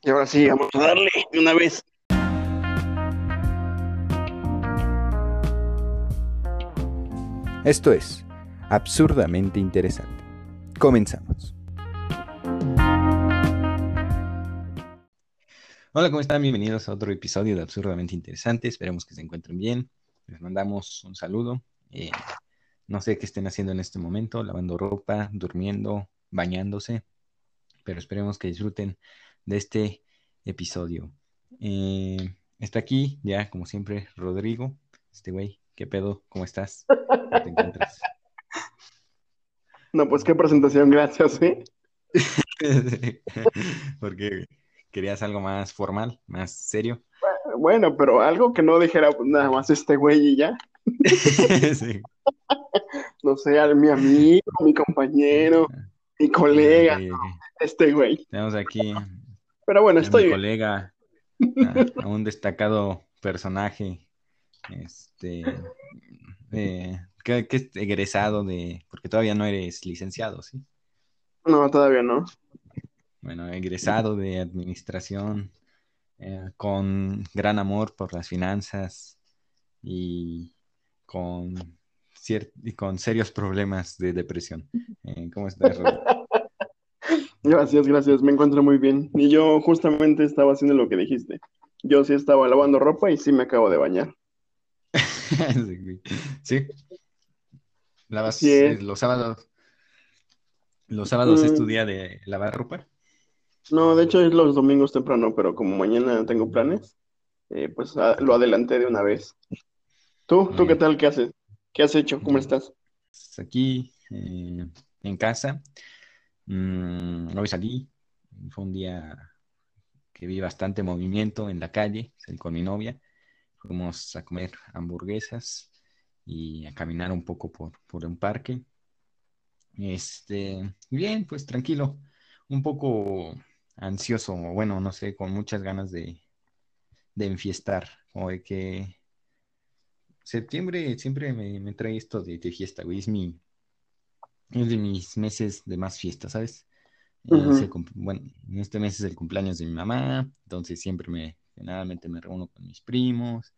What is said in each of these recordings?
Y ahora sí, vamos a darle de una vez. Esto es absurdamente interesante. Comenzamos. Hola, ¿cómo están? Bienvenidos a otro episodio de Absurdamente Interesante. Esperemos que se encuentren bien. Les mandamos un saludo. Eh, no sé qué estén haciendo en este momento, lavando ropa, durmiendo, bañándose, pero esperemos que disfruten de este episodio. Eh, está aquí ya, como siempre, Rodrigo. Este güey, ¿qué pedo? ¿Cómo estás? ¿Cómo te encuentras? No, pues qué presentación, gracias, ¿eh? Porque querías algo más formal, más serio. Bueno, pero algo que no dijera nada más este güey y ya. sí. No sé, a mi amigo, mi compañero, mi colega, este güey. Tenemos aquí Pero bueno, mi estoy bien. colega, a, a un destacado personaje, este, eh, que, que es egresado de, porque todavía no eres licenciado, ¿sí? No, todavía no. Bueno, egresado de administración, eh, con gran amor por las finanzas y con, y con serios problemas de depresión. Eh, ¿cómo estás, Rodrigo? Gracias, gracias, me encuentro muy bien. Y yo justamente estaba haciendo lo que dijiste. Yo sí estaba lavando ropa y sí me acabo de bañar. Sí. Lavas eh, los sábados. Los sábados es tu Mm, día de lavar ropa. no, de hecho es los domingos temprano, pero como mañana tengo planes, eh, pues ah, lo adelanté de una vez. ¿Tú? ¿Tú qué tal? ¿Qué haces? ¿Qué has hecho? ¿Cómo estás? pues, aquí eh, en casa. Mm, hoy salí. Fue un día que vi bastante movimiento en la calle. Salí con mi novia. Fuimos a comer hamburguesas y a caminar un poco por, un parque. Este, bien, pues tranquilo. Un poco ansioso, bueno, no sé, con muchas ganas de, de enfiestar. Como de que septiembre siempre me, trae esto de, de fiesta, güey. Es mi, es de mis meses de más fiesta, ¿sabes? Eh, bueno, en este mes es el cumpleaños de mi mamá, entonces siempre me, generalmente me reúno con mis primos.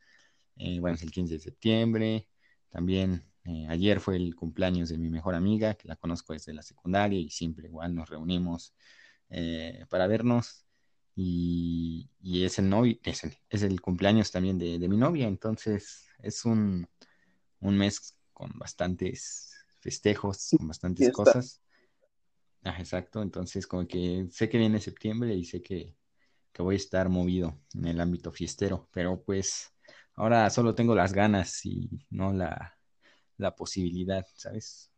Eh, bueno, es el 15 de septiembre. También eh, ayer fue el cumpleaños de mi mejor amiga, que la conozco desde la secundaria y siempre igual nos reunimos para vernos. Y, y es el novio, es el, es el cumpleaños también de, de mi novia, entonces es un, un mes con bastantes festejos, con bastantes Fiesta. cosas. Ah, exacto, entonces como que sé que viene septiembre y sé que, que voy a estar movido en el ámbito fiestero, pero pues ahora solo tengo las ganas y no la, la posibilidad, ¿sabes?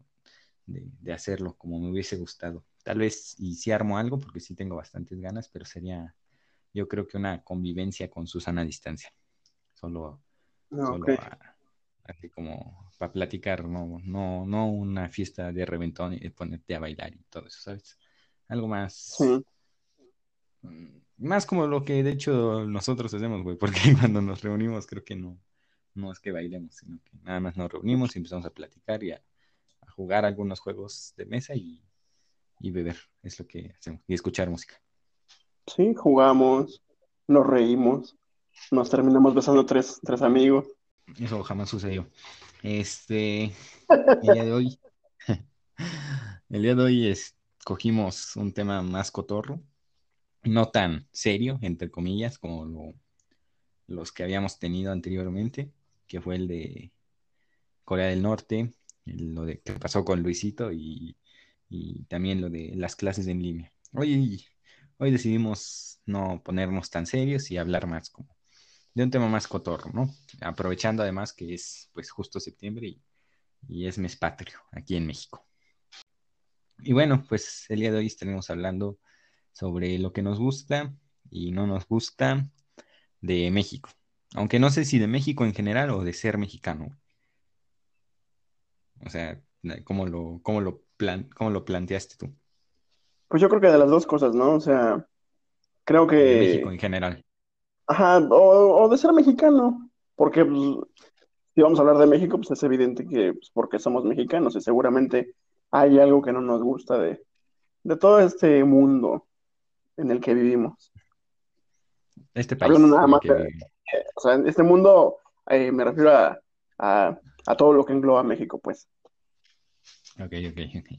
De, de hacerlo como me hubiese gustado. Tal vez y si armo algo, porque sí tengo bastantes ganas, pero sería yo creo que una convivencia con Susana a distancia. Solo, Ah, solo a- así como para platicar, no, no, no una fiesta de reventón y de ponerte a bailar y todo eso, ¿sabes? Algo más, Sí. mm, más como lo que de hecho nosotros hacemos, güey, porque cuando nos reunimos creo que no, no es que bailemos, sino que nada más nos reunimos y empezamos a platicar y a, a jugar algunos juegos de mesa y, y beber, es lo que hacemos, y escuchar música. Sí, jugamos, nos reímos, nos terminamos besando tres, tres amigos. Eso jamás sucedió. Este, el día de hoy, el día de hoy escogimos un tema más cotorro, no tan serio, entre comillas, como lo- los que habíamos tenido anteriormente, que fue el de Corea del Norte, lo de que pasó con Luisito y, y también lo de las clases en línea. Hoy, hoy decidimos no ponernos tan serios y hablar más como de un tema más cotorro, ¿no? Aprovechando además que es pues justo septiembre y, y es mes patrio aquí en México. Y bueno, pues el día de hoy estaremos hablando sobre lo que nos gusta y no nos gusta de México. Aunque no sé si de México en general o de ser mexicano. O sea, ¿cómo lo, cómo lo, plan, cómo lo planteaste tú? Pues yo creo que de las dos cosas, ¿no? O sea, creo De México que, en general. Ajá, o, o de ser mexicano, porque pues, si vamos a hablar de México, pues es evidente que pues, porque somos mexicanos y seguramente hay algo que no nos gusta de, de todo este mundo en el que vivimos. Este país. Hablando nada más, que de- vive. o sea, en este mundo eh, me refiero a, a, a todo lo que engloba México, pues. Ok, ok, ok.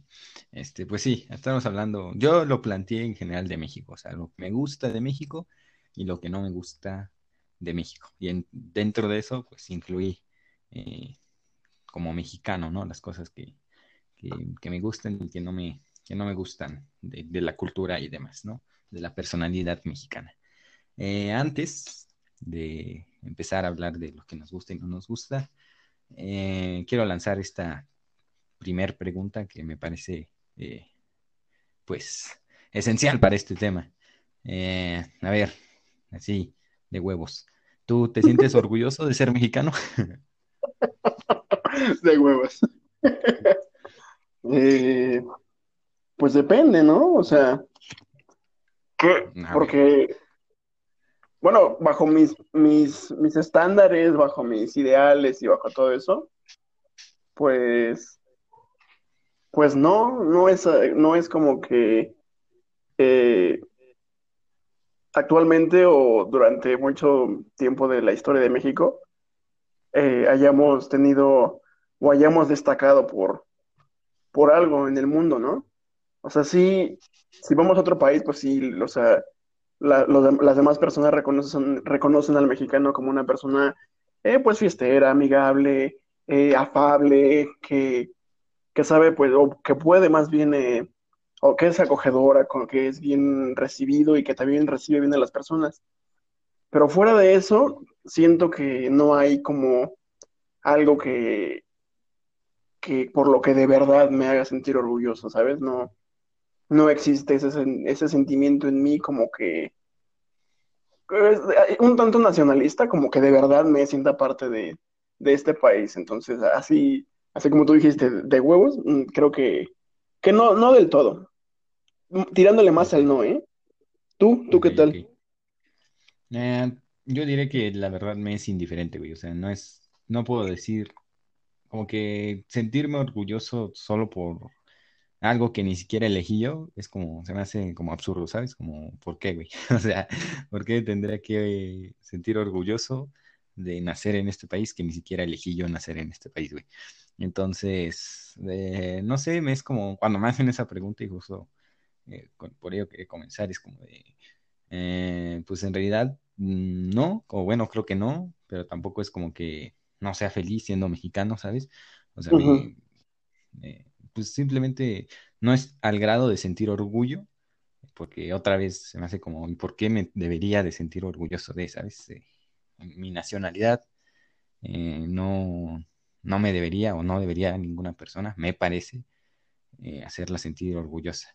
Este, pues sí, estamos hablando, yo lo planteé en general de México, o sea, lo que me gusta de México y lo que no me gusta de México. Y en- dentro de eso, pues incluí eh, como mexicano, ¿no? Las cosas que, que, me gustan y que no me, que no me gustan de, la cultura y demás, ¿no? De la personalidad mexicana. Eh, antes de empezar a hablar de lo que nos gusta y no nos gusta, eh, quiero lanzar esta primer pregunta que me parece, pues, esencial para este tema. A ver, así, de huevos. ¿Tú te sientes orgulloso de ser mexicano? De huevos. Eh, pues depende, ¿no? O sea, ¿qué? Porque, bueno, bajo mis, mis, mis estándares, bajo mis ideales y bajo todo eso, pues, pues no, no es, no es como que eh, actualmente o durante mucho tiempo de la historia de México eh, hayamos tenido o hayamos destacado por, por algo en el mundo, ¿no? O sea, sí, si vamos a otro país, pues sí, o sea, los las demás personas reconocen, reconocen al mexicano como una persona, eh, pues, fiestera, amigable, eh, afable, que, que sabe, pues, o que puede más bien, eh, o que es acogedora, que es bien recibido y que también recibe bien a las personas. Pero fuera de eso, siento que no hay como algo que, que por lo que de verdad me haga sentir orgulloso, ¿sabes? No, no existe ese, ese sentimiento en mí como que es un tanto nacionalista, como que de verdad me sienta parte de, de este país. Entonces, así, así como tú dijiste, de huevos, mm, creo que, que no, no del todo. Tirándole más al no, ¿eh? ¿Tú? ¿Tú qué tal? Eh, yo diré que la verdad me es indiferente, güey. O sea, no es, no puedo decir como que sentirme orgulloso solo por algo que ni siquiera elegí yo, es como, se me hace como absurdo, ¿sabes? Como, ¿por qué, güey? O sea, ¿por qué tendría que sentir orgulloso de nacer en este país que ni siquiera elegí yo nacer en este país, güey? Entonces, eh, no sé, me es como, cuando me hacen esa pregunta y justo eh, con- por ello quería comenzar, es como de, eh, pues en realidad mm, no, o bueno, creo que no, pero tampoco es como que no sea feliz siendo mexicano, ¿sabes? O sea, me, eh, pues simplemente no es al grado de sentir orgullo, porque otra vez se me hace como, ¿y por qué me debería de sentir orgulloso de, ¿sabes? Eh, mi nacionalidad no, no me debería o no debería ninguna persona, me parece, hacerla sentir orgullosa.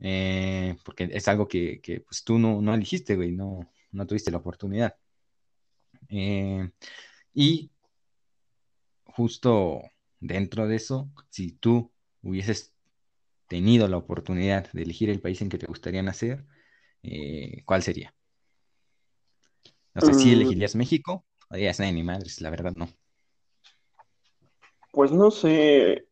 Eh, porque es algo que, que, pues tú no, no elegiste, güey, no, no tuviste la oportunidad. Eh, y justo dentro de eso, si tú hubieses tenido la oportunidad de elegir el país en que te gustaría nacer, eh, ¿cuál sería? No sé, si Mm, elegirías México, o dirías, "Ay, ni madres, la verdad no. pues no sé,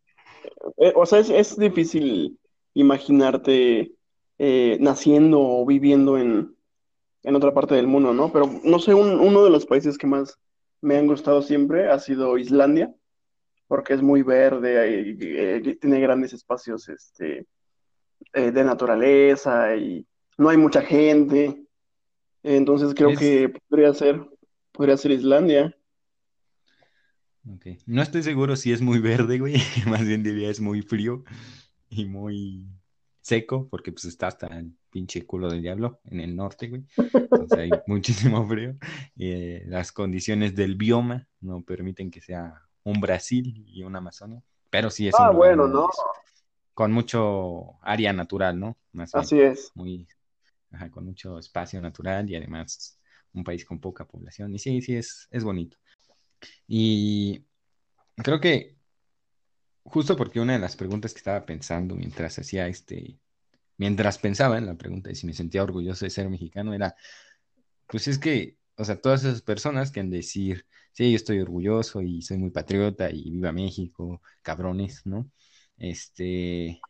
o sea, es, es difícil imaginarte eh, naciendo o viviendo en, en otra parte del mundo, ¿no? Pero no sé, un- uno de los países que más me han gustado siempre ha sido Islandia, porque es muy verde, y, eh, tiene grandes espacios este, eh, de naturaleza y no hay mucha gente. Entonces creo Es, que podría ser, podría ser Islandia. ok. No estoy seguro si es muy verde, güey, más bien diría es muy frío y muy seco, porque pues está hasta el pinche culo del diablo en el norte, güey. Entonces hay muchísimo frío. eh, las condiciones del bioma no permiten que sea un Brasil y una Amazonia, pero sí es un Ah, lugar bueno, no, con mucho área natural, ¿no? Más bien, así es. muy, ajá, con mucho espacio natural y además un país con poca población. Y sí, sí, es, es bonito. Y creo que justo porque una de las preguntas que estaba pensando mientras hacía este, mientras pensaba en la pregunta de si me sentía orgulloso de ser mexicano, era, pues es que, o sea, todas esas personas que han de decir, sí, yo estoy orgulloso y soy muy patriota y viva México, cabrones, ¿no? Este,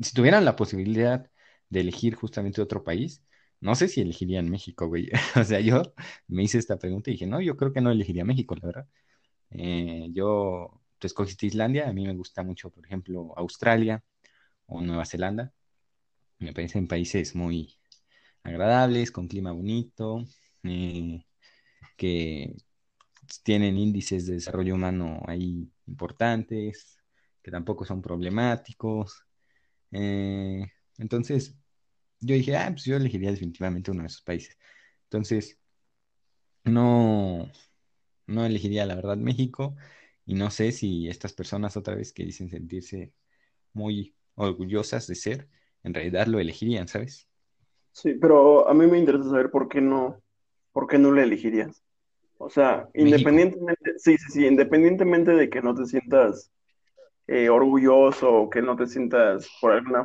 si tuvieran la posibilidad de elegir justamente otro país, no sé si elegiría en México, güey. O sea, yo me hice esta pregunta y dije, no, yo creo que no elegiría México, la verdad. Eh, yo, escogiste Islandia, a mí me gusta mucho, por ejemplo, Australia o Nueva Zelanda. Me parecen países muy agradables, con clima bonito, eh, que tienen índices de desarrollo humano ahí importantes, que tampoco son problemáticos. Eh, entonces, yo dije, ah, pues yo elegiría definitivamente uno de esos países. Entonces, no, no elegiría la verdad México y no sé si estas personas otra vez que dicen sentirse muy orgullosas de ser, en realidad lo elegirían, ¿sabes? Sí, pero a mí me interesa saber por qué no, por qué no le elegirías. O sea, independientemente, sí, sí, sí, independientemente de que no te sientas eh, orgulloso o que no te sientas por alguna,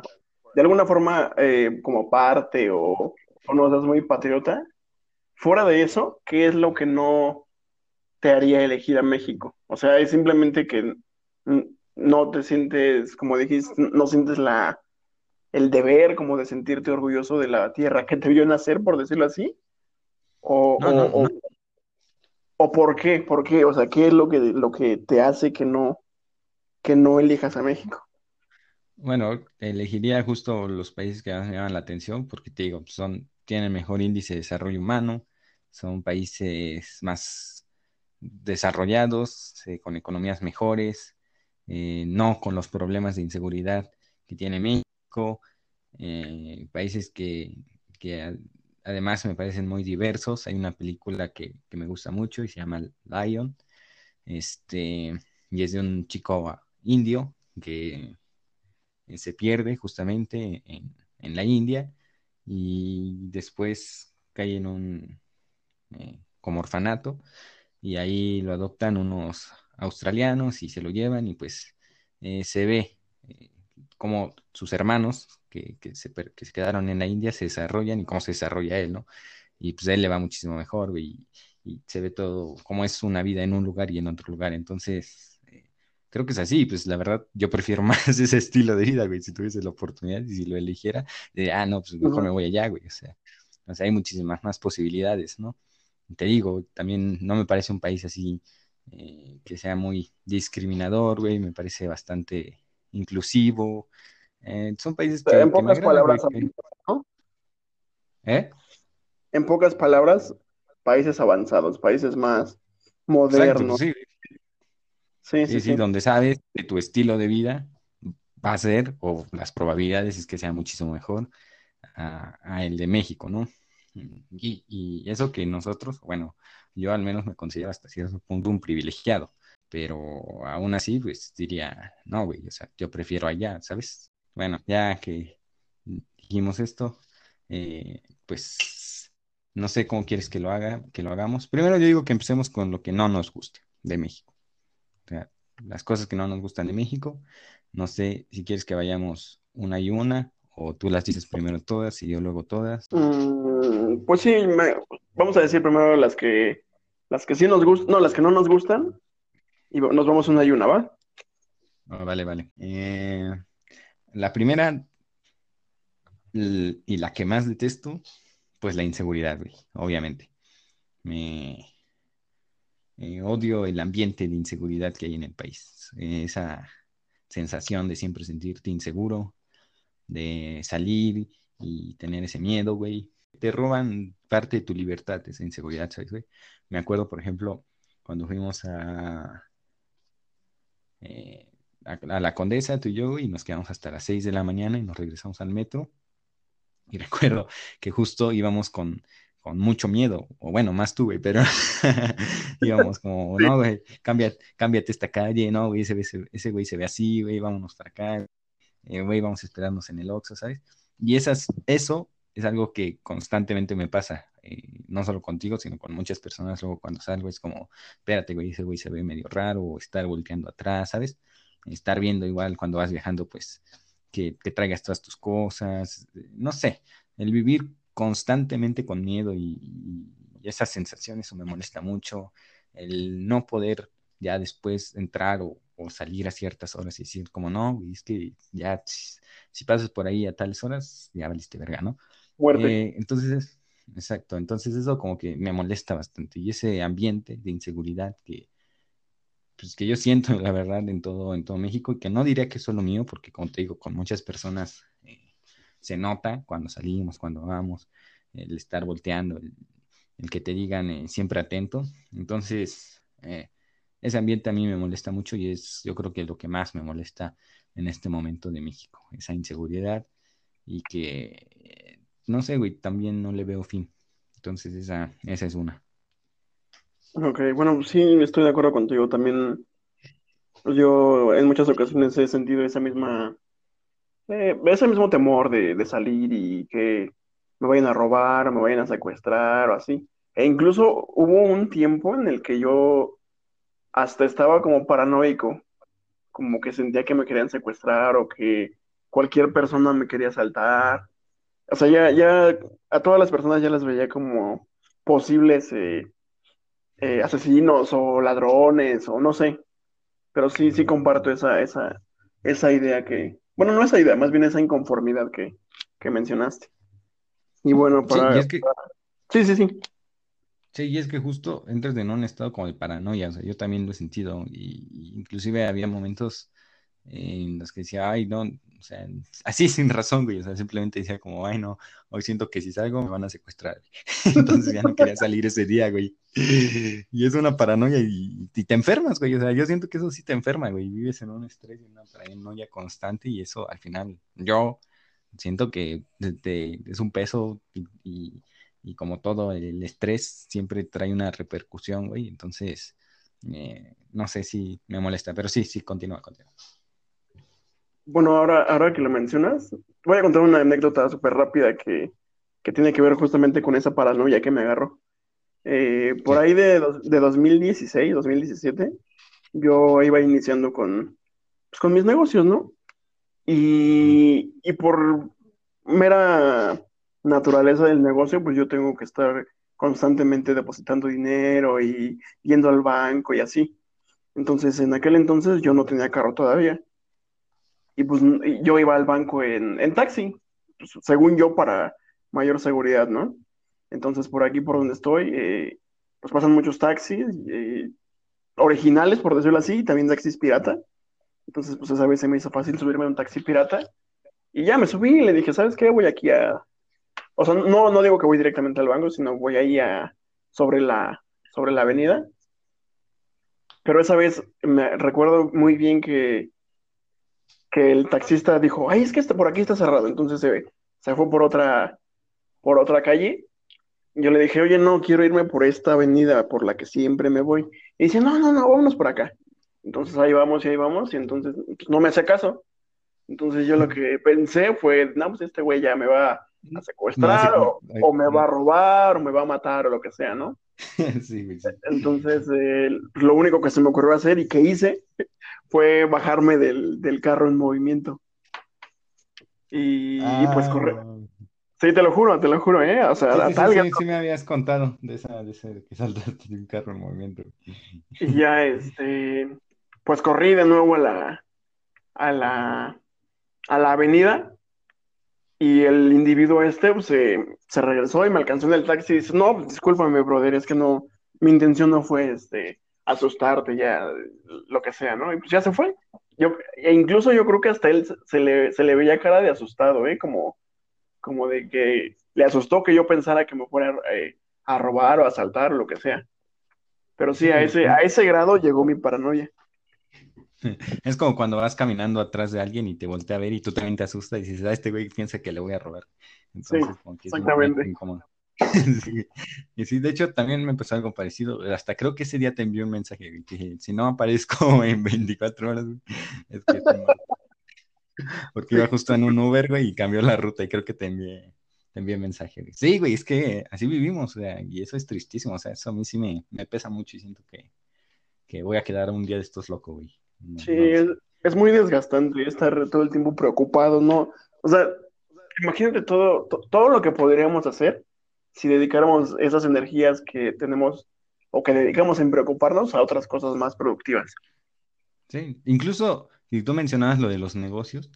de alguna forma eh, como parte o, o no seas muy patriota, fuera de eso, ¿qué es lo que no te haría elegir a México? O sea, es simplemente que no te sientes, como dijiste, no sientes la, el deber como de sentirte orgulloso de la tierra que te vio nacer, por decirlo así. O, o, o, por qué, por qué, o sea, ¿qué es lo que, lo que te hace que no, que no elijas a México? Bueno, elegiría justo los países que más me llaman la atención, porque te digo, son, tienen mejor índice de desarrollo humano, son países más desarrollados, eh, con economías mejores, eh, no con los problemas de inseguridad que tiene México, eh, países que, que además me parecen muy diversos. Hay una película que, que, me gusta mucho y se llama Lion, este, y es de un chico indio que se pierde justamente en, en la India y después cae en un como orfanato y ahí lo adoptan unos australianos y se lo llevan y pues eh, se ve eh, como sus hermanos que, se, quedaron en la India se desarrollan y cómo se desarrolla él, ¿no? Y pues a él le va muchísimo mejor y, y se ve todo cómo es una vida en un lugar y en otro lugar. Entonces, eh, creo que es así, pues la verdad yo prefiero más ese estilo de vida, güey, si tuviese la oportunidad y si lo eligiera, de, ah, no, pues mejor me voy allá, güey, o sea, o sea hay muchísimas más posibilidades, ¿no? Te digo, también no me parece un país así eh, que sea muy discriminador, güey, me parece bastante inclusivo. Eh, son países que, en pocas palabras, ¿no? ¿Eh? En pocas palabras, países avanzados, países más modernos. sí. Sí, sí, sí, donde sabes que tu estilo de vida va a ser, o las probabilidades es que sea muchísimo mejor a el de México, ¿no? Y, eso que nosotros, bueno, yo al menos me considero hasta cierto punto un privilegiado, pero aún así, pues diría, no, güey, o sea, yo prefiero allá, ¿sabes? Bueno, ya que dijimos esto, eh, pues no sé cómo quieres que lo haga, que lo hagamos. Primero yo digo que empecemos con lo que no nos guste de México. O sea, las cosas que no nos gustan de México. No sé si quieres que vayamos una y una o tú las dices primero todas y yo luego todas. Mm, pues sí, vamos a decir primero las que las que sí nos gustan, no, las que no nos gustan y nos vamos una y una, ¿va? Ah, vale, vale. Eh, la primera y la que más detesto, pues la inseguridad, güey, obviamente. Me odio el ambiente de inseguridad que hay en el país. Esa sensación de siempre sentirte inseguro, de salir y tener ese miedo, güey. Te roban parte de tu libertad, esa inseguridad, ¿sabes, güey? Me acuerdo, por ejemplo, cuando fuimos a, eh, a, la Condesa, tú y yo, y nos quedamos hasta las 6 de la mañana y nos regresamos al metro. Y recuerdo que justo íbamos con, con mucho miedo, o bueno, más tú, güey, pero íbamos como, no, güey, cámbiate, esta calle, no, güey, ese, ese, ese güey se ve así, güey, vámonos para acá eh, güey, vamos a esperarnos en el Oxxo, ¿sabes? Y esas, eso es algo que constantemente me pasa, eh, no solo contigo, sino con muchas personas. Luego cuando salgo es como, espérate, güey, ese güey se ve medio raro, o estar volteando atrás, ¿sabes? Estar viendo igual cuando vas viajando, pues, que, te traigas todas tus cosas, no sé, el vivir constantemente con miedo y, y esas sensaciones, eso me molesta mucho, el no poder ya después entrar o o salir a ciertas horas y decir, como no, es que ya si, pasas por ahí a tales horas, ya valiste verga, ¿no? Fuerte. Eh, entonces, exacto, entonces eso como que me molesta bastante. Y ese ambiente de inseguridad que, pues, que yo siento, la verdad, en todo, en todo México, y que no diría que es solo mío, porque como te digo, con muchas personas eh, se nota cuando salimos, cuando vamos, el estar volteando, el, que te digan eh, siempre atento. Entonces, ese ambiente a mí me molesta mucho y es yo creo que lo que más me molesta en este momento de México, esa inseguridad y que, no sé, güey, también no le veo fin. Entonces esa, esa es una. Ok, bueno, sí, estoy de acuerdo contigo. También yo en muchas ocasiones he sentido esa misma, eh, ese mismo temor de, de salir y que me vayan a robar, me vayan a secuestrar o así. E incluso hubo un tiempo en el que yo hasta estaba como paranoico, como que sentía que me querían secuestrar o que cualquier persona me quería asaltar. O sea, ya, ya a todas las personas ya las veía como posibles eh, eh, asesinos o ladrones o no sé. Pero sí, sí comparto esa, esa, esa idea que, bueno, no esa idea, más bien esa inconformidad que, que mencionaste. Y bueno, para... Sí, sí, sí. Sí, y es que justo entras en un estado como de paranoia, o sea, yo también lo he sentido, y, inclusive había momentos en los que decía, ay, no, o sea, así sin razón, güey, o sea, simplemente decía como, ay, no, hoy siento que si salgo me van a secuestrar, entonces ya no quería salir ese día, güey, y es una paranoia y, te enfermas, güey, o sea, yo siento que eso sí te enferma, güey, vives en un estrés y una paranoia constante y eso al final, yo siento que es un peso y como todo el estrés siempre trae una repercusión, güey, entonces eh, no sé si me molesta, pero sí, sí, continúa, continúa. Bueno, ahora, ahora que lo mencionas, voy a contar una anécdota súper rápida que, tiene que ver justamente con esa paranoia que me agarró. Eh, por ahí de, de 2016, 2017, yo iba iniciando con, pues, con mis negocios, ¿no? Y, y por mera naturaleza del negocio, pues yo tengo que estar constantemente depositando dinero y yendo al banco y así. Entonces, en aquel entonces yo no tenía carro todavía. Y pues yo iba al banco en, taxi, pues, según yo, para mayor seguridad, ¿no? Entonces, por aquí, por donde estoy, eh, pues pasan muchos taxis eh, originales, por decirlo así, y también taxis pirata. Entonces, pues esa vez se me hizo fácil subirme a un taxi pirata. Y ya me subí y le dije, ¿sabes qué? Voy aquí a, o sea, no, no digo que voy directamente al banco, sino voy ahí a, sobre, la, sobre la avenida. Pero esa vez me recuerdo muy bien que, que el taxista dijo, ay, es que este, por aquí está cerrado. Entonces se, se fue por otra, por otra calle. Yo le dije, oye, no, quiero irme por esta avenida por la que siempre me voy. Y dice, no, no, no, vámonos por acá. Entonces ahí vamos y ahí vamos, y entonces pues, no me hace caso. Entonces yo lo que pensé fue, no, pues este güey ya me va a secuestrar o, me va a robar o me va a matar o lo que sea, ¿no? sí, Entonces, eh, lo único que se me ocurrió hacer y que hice fue bajarme del, carro en movimiento. Y, pues ah. correr. Sí, te lo juro, te lo juro, ¿eh? O sea, sí, sí, sí, me habías contado de esa, de ese que saltaste de un carro en movimiento. Y ya, este, pues corrí de nuevo a la, a la, a la avenida y el individuo este pues, se, regresó y me alcanzó en el taxi y dice, no, pues, discúlpame, brother, es que no, mi intención no fue este, asustarte, ya, lo que sea, ¿no? Y pues ya se fue. Yo, e incluso yo creo que hasta él se le, se le veía cara de asustado, ¿eh? Como, como de que le asustó que yo pensara que me fuera eh, a robar o a asaltar o lo que sea. Pero sí, a ese, a ese grado llegó mi paranoia. Es como cuando vas caminando atrás de alguien y te voltea a ver y tú también te asustas y dices, ah, este güey piensa que le voy a robar. Entonces, como que exactamente. incómodo. Y sí, de hecho, también me empezó algo parecido. Hasta creo que ese día te envió un mensaje, que dije, si no aparezco en 24 horas, es que Porque iba justo en un Uber, güey, y cambió la ruta y creo que te envié, te envié mensaje. Sí, güey, es que así vivimos, o sea, y eso es tristísimo, o sea, eso a mí sí me, me pesa mucho y siento que, que voy a quedar un día de estos locos, güey. Sí, es, muy desgastante estar todo el tiempo preocupado, ¿no? O sea, imagínate todo, todo lo que podríamos hacer si dedicáramos esas energías que tenemos o que dedicamos en preocuparnos a otras cosas más productivas. Sí, incluso si tú mencionabas lo de los negocios,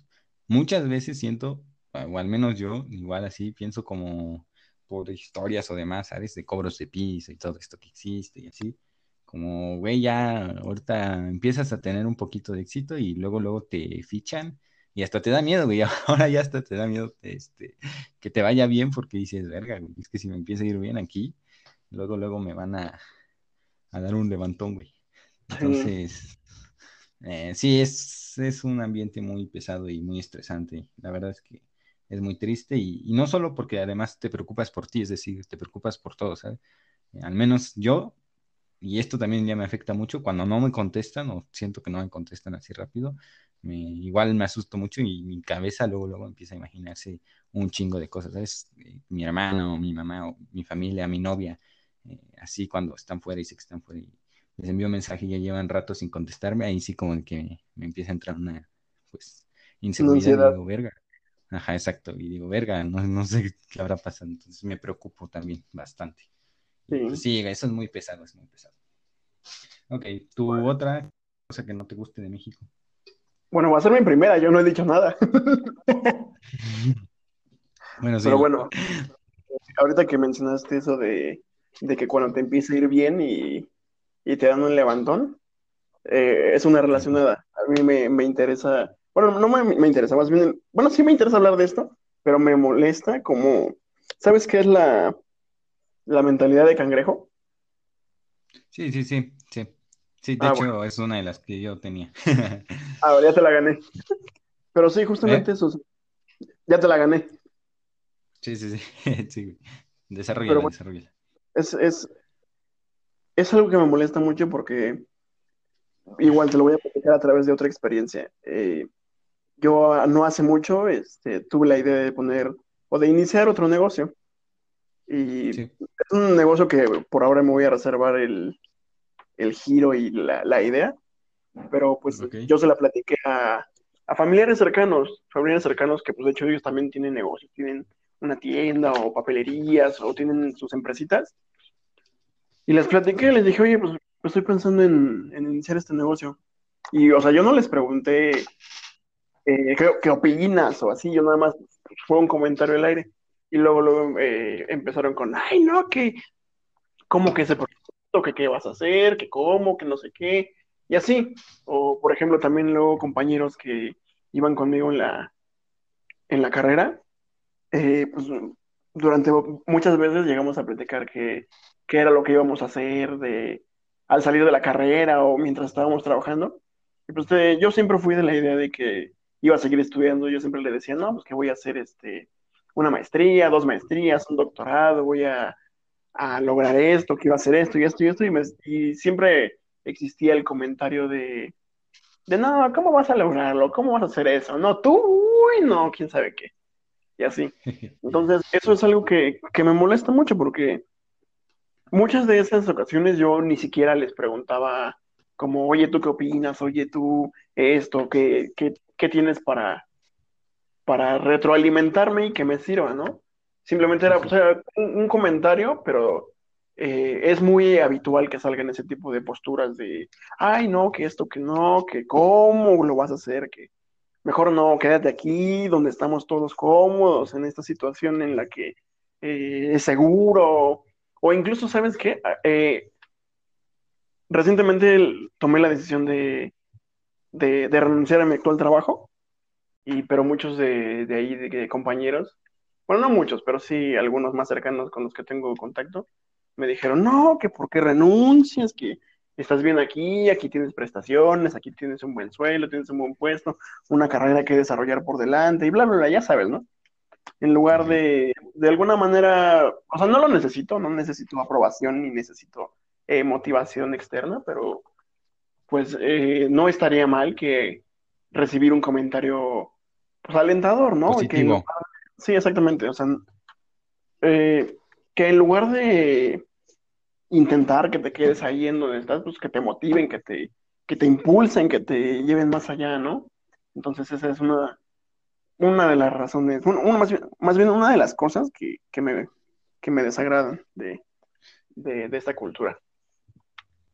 muchas veces siento o al menos yo, igual así, pienso como por historias o demás, ¿sabes? De cobros de piso y todo esto que existe y así. Como, güey, ya ahorita empiezas a tener un poquito de éxito y luego, luego te fichan y hasta te da miedo, güey. Ahora ya hasta te da miedo este, que te vaya bien porque dices, verga, güey, es que si me empieza a ir bien aquí, luego, luego me van a, a dar un levantón, güey. Entonces, eh, sí, es, es un ambiente muy pesado y muy estresante. La verdad es que es muy triste y, no solo porque además te preocupas por ti, es decir, te preocupas por todo, ¿sabes? Al menos yo, y esto también ya me afecta mucho, cuando no me contestan o siento que no me contestan así rápido, me, igual me asusto mucho y mi cabeza luego, luego empieza a imaginarse un chingo de cosas, ¿sabes? Eh, mi hermano, mi mamá, o mi familia, mi novia, eh, así cuando están fuera y sé que están fuera y les envío un mensaje y ya llevan rato sin contestarme, ahí sí como que me, empieza a entrar una, pues, inseguridad, digo, verga. Ajá, exacto, y digo, verga, no, no sé qué habrá pasado, entonces me preocupo también bastante. Sí. Sí, eso es muy pesado, es muy pesado. Ok, ¿tu otra cosa que no te guste de México? Bueno, va a ser mi primera, yo no he dicho nada. bueno, sí. Pero bueno, ahorita que mencionaste eso de, de que cuando te empieza a ir bien y y te dan un levantón, eh, es una relacionada. A mí me, interesa, bueno, no me, interesa, más bien, bueno, sí me interesa hablar de esto, pero me molesta como, ¿sabes qué es la, la mentalidad de cangrejo? Sí, sí, sí, sí. Sí, de ah, hecho es una de las que yo tenía. ah, ya te la gané. Pero sí, justamente ¿Eh? eso. Ya te la gané. Sí, sí, sí. sí. Desarrolla, desarrolla. Es, es, es algo que me molesta mucho porque igual te lo voy a platicar a través de otra experiencia. Eh, yo no hace mucho este, tuve la idea de poner o de iniciar otro negocio. Y es un negocio que por ahora me voy a reservar el, giro y la, idea. Pero pues yo se la platiqué a, a, familiares cercanos, familiares cercanos que pues de hecho ellos también tienen negocios, tienen una tienda o papelerías o tienen sus empresitas. Y les platiqué, les dije, oye, pues estoy pensando en, iniciar este negocio. Y, o sea, yo no les pregunté eh, ¿qué, opinas o así, yo nada más fue un comentario al aire. Y luego, luego eh, empezaron con, ay, no, que, ¿cómo que ese proyecto? ¿Que qué vas a hacer? ¿Que cómo? ¿Que no sé qué? Y así. O, por ejemplo, también luego compañeros que iban conmigo en la, en la carrera, eh, pues durante muchas veces llegamos a platicar que qué era lo que íbamos a hacer de, al salir de la carrera o mientras estábamos trabajando. Y pues eh, yo siempre fui de la idea de que iba a seguir estudiando. Yo siempre le decía, no, pues que voy a hacer este, una maestría, dos maestrías, un doctorado, voy a, lograr esto, a hacer esto y esto y esto. Y, siempre existía el comentario de, de, no, ¿cómo vas a lograrlo? ¿Cómo vas a hacer eso? No, tú, uy, no, quién sabe qué. Y así. Entonces, eso es algo que, que me molesta mucho porque muchas de esas ocasiones yo ni siquiera les preguntaba como, oye, ¿tú qué opinas? Oye, tú esto, ¿qué, qué, tienes para, para retroalimentarme y que me sirva, ¿no? Simplemente era un, comentario, pero eh, es muy habitual que salgan ese tipo de posturas de, ay, no, que esto, que no, que cómo lo vas a hacer, que mejor no, quédate aquí, donde estamos todos cómodos, en esta situación en la que eh, es seguro, o incluso, ¿sabes qué? Ah, eh, recientemente tomé la decisión de, de, renunciar a mi actual trabajo, y, pero muchos de, ahí, de, compañeros, bueno, no muchos, pero sí algunos más cercanos con los que tengo contacto, me dijeron, no, que por qué renuncias, que estás bien aquí, aquí tienes prestaciones, aquí tienes un buen suelo, tienes un buen puesto, una carrera que desarrollar por delante, y bla, bla, bla, ya sabes, ¿no? en lugar de, de alguna manera, o sea, no lo necesito, no necesito aprobación ni necesito eh, motivación externa, pero pues eh, no estaría mal que recibir un comentario pues alentador, ¿no? Positivo. sí, exactamente, o sea, eh, que en lugar de intentar que te quedes ahí en donde estás, pues que te motiven, que te, que te impulsen, que te lleven más allá, ¿no? Entonces esa es una, una de las razones, más, bien, una de las cosas que, me, que me desagradan de, esta cultura.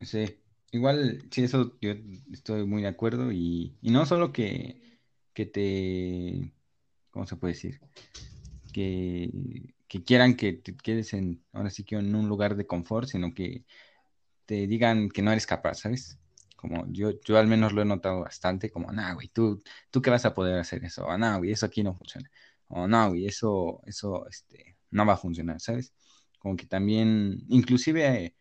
Sí, igual, sí, eso yo estoy muy de acuerdo y, no solo que, que te ¿cómo se puede decir? Que, que quieran que te quedes en, ahora sí que en un lugar de confort, sino que te digan que no eres capaz, ¿sabes? Como yo, yo al menos lo he notado bastante, como, no, güey, tú, tú qué vas a poder hacer eso, o no, güey, eso aquí no funciona, o no, güey, eso, eso, este, no va a funcionar, ¿sabes? Como que también, inclusive,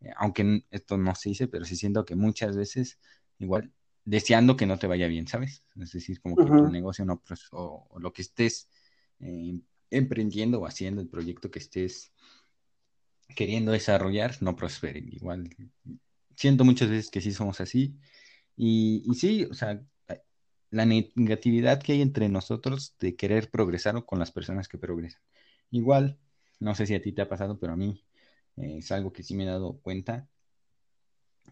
eh, aunque esto no se dice, pero sí siento que muchas veces, igual, deseando que no te vaya bien, ¿sabes? Es decir, como que tu negocio no, o, o, lo que estés eh, emprendiendo o haciendo, el proyecto que estés queriendo desarrollar, no prospere. Igual, siento muchas veces que sí somos así. Y, y sí, o sea, la negatividad que hay entre nosotros de querer progresar con las personas que progresan. Igual, no sé si a ti te ha pasado, pero a mí eh, es algo que sí me he dado cuenta,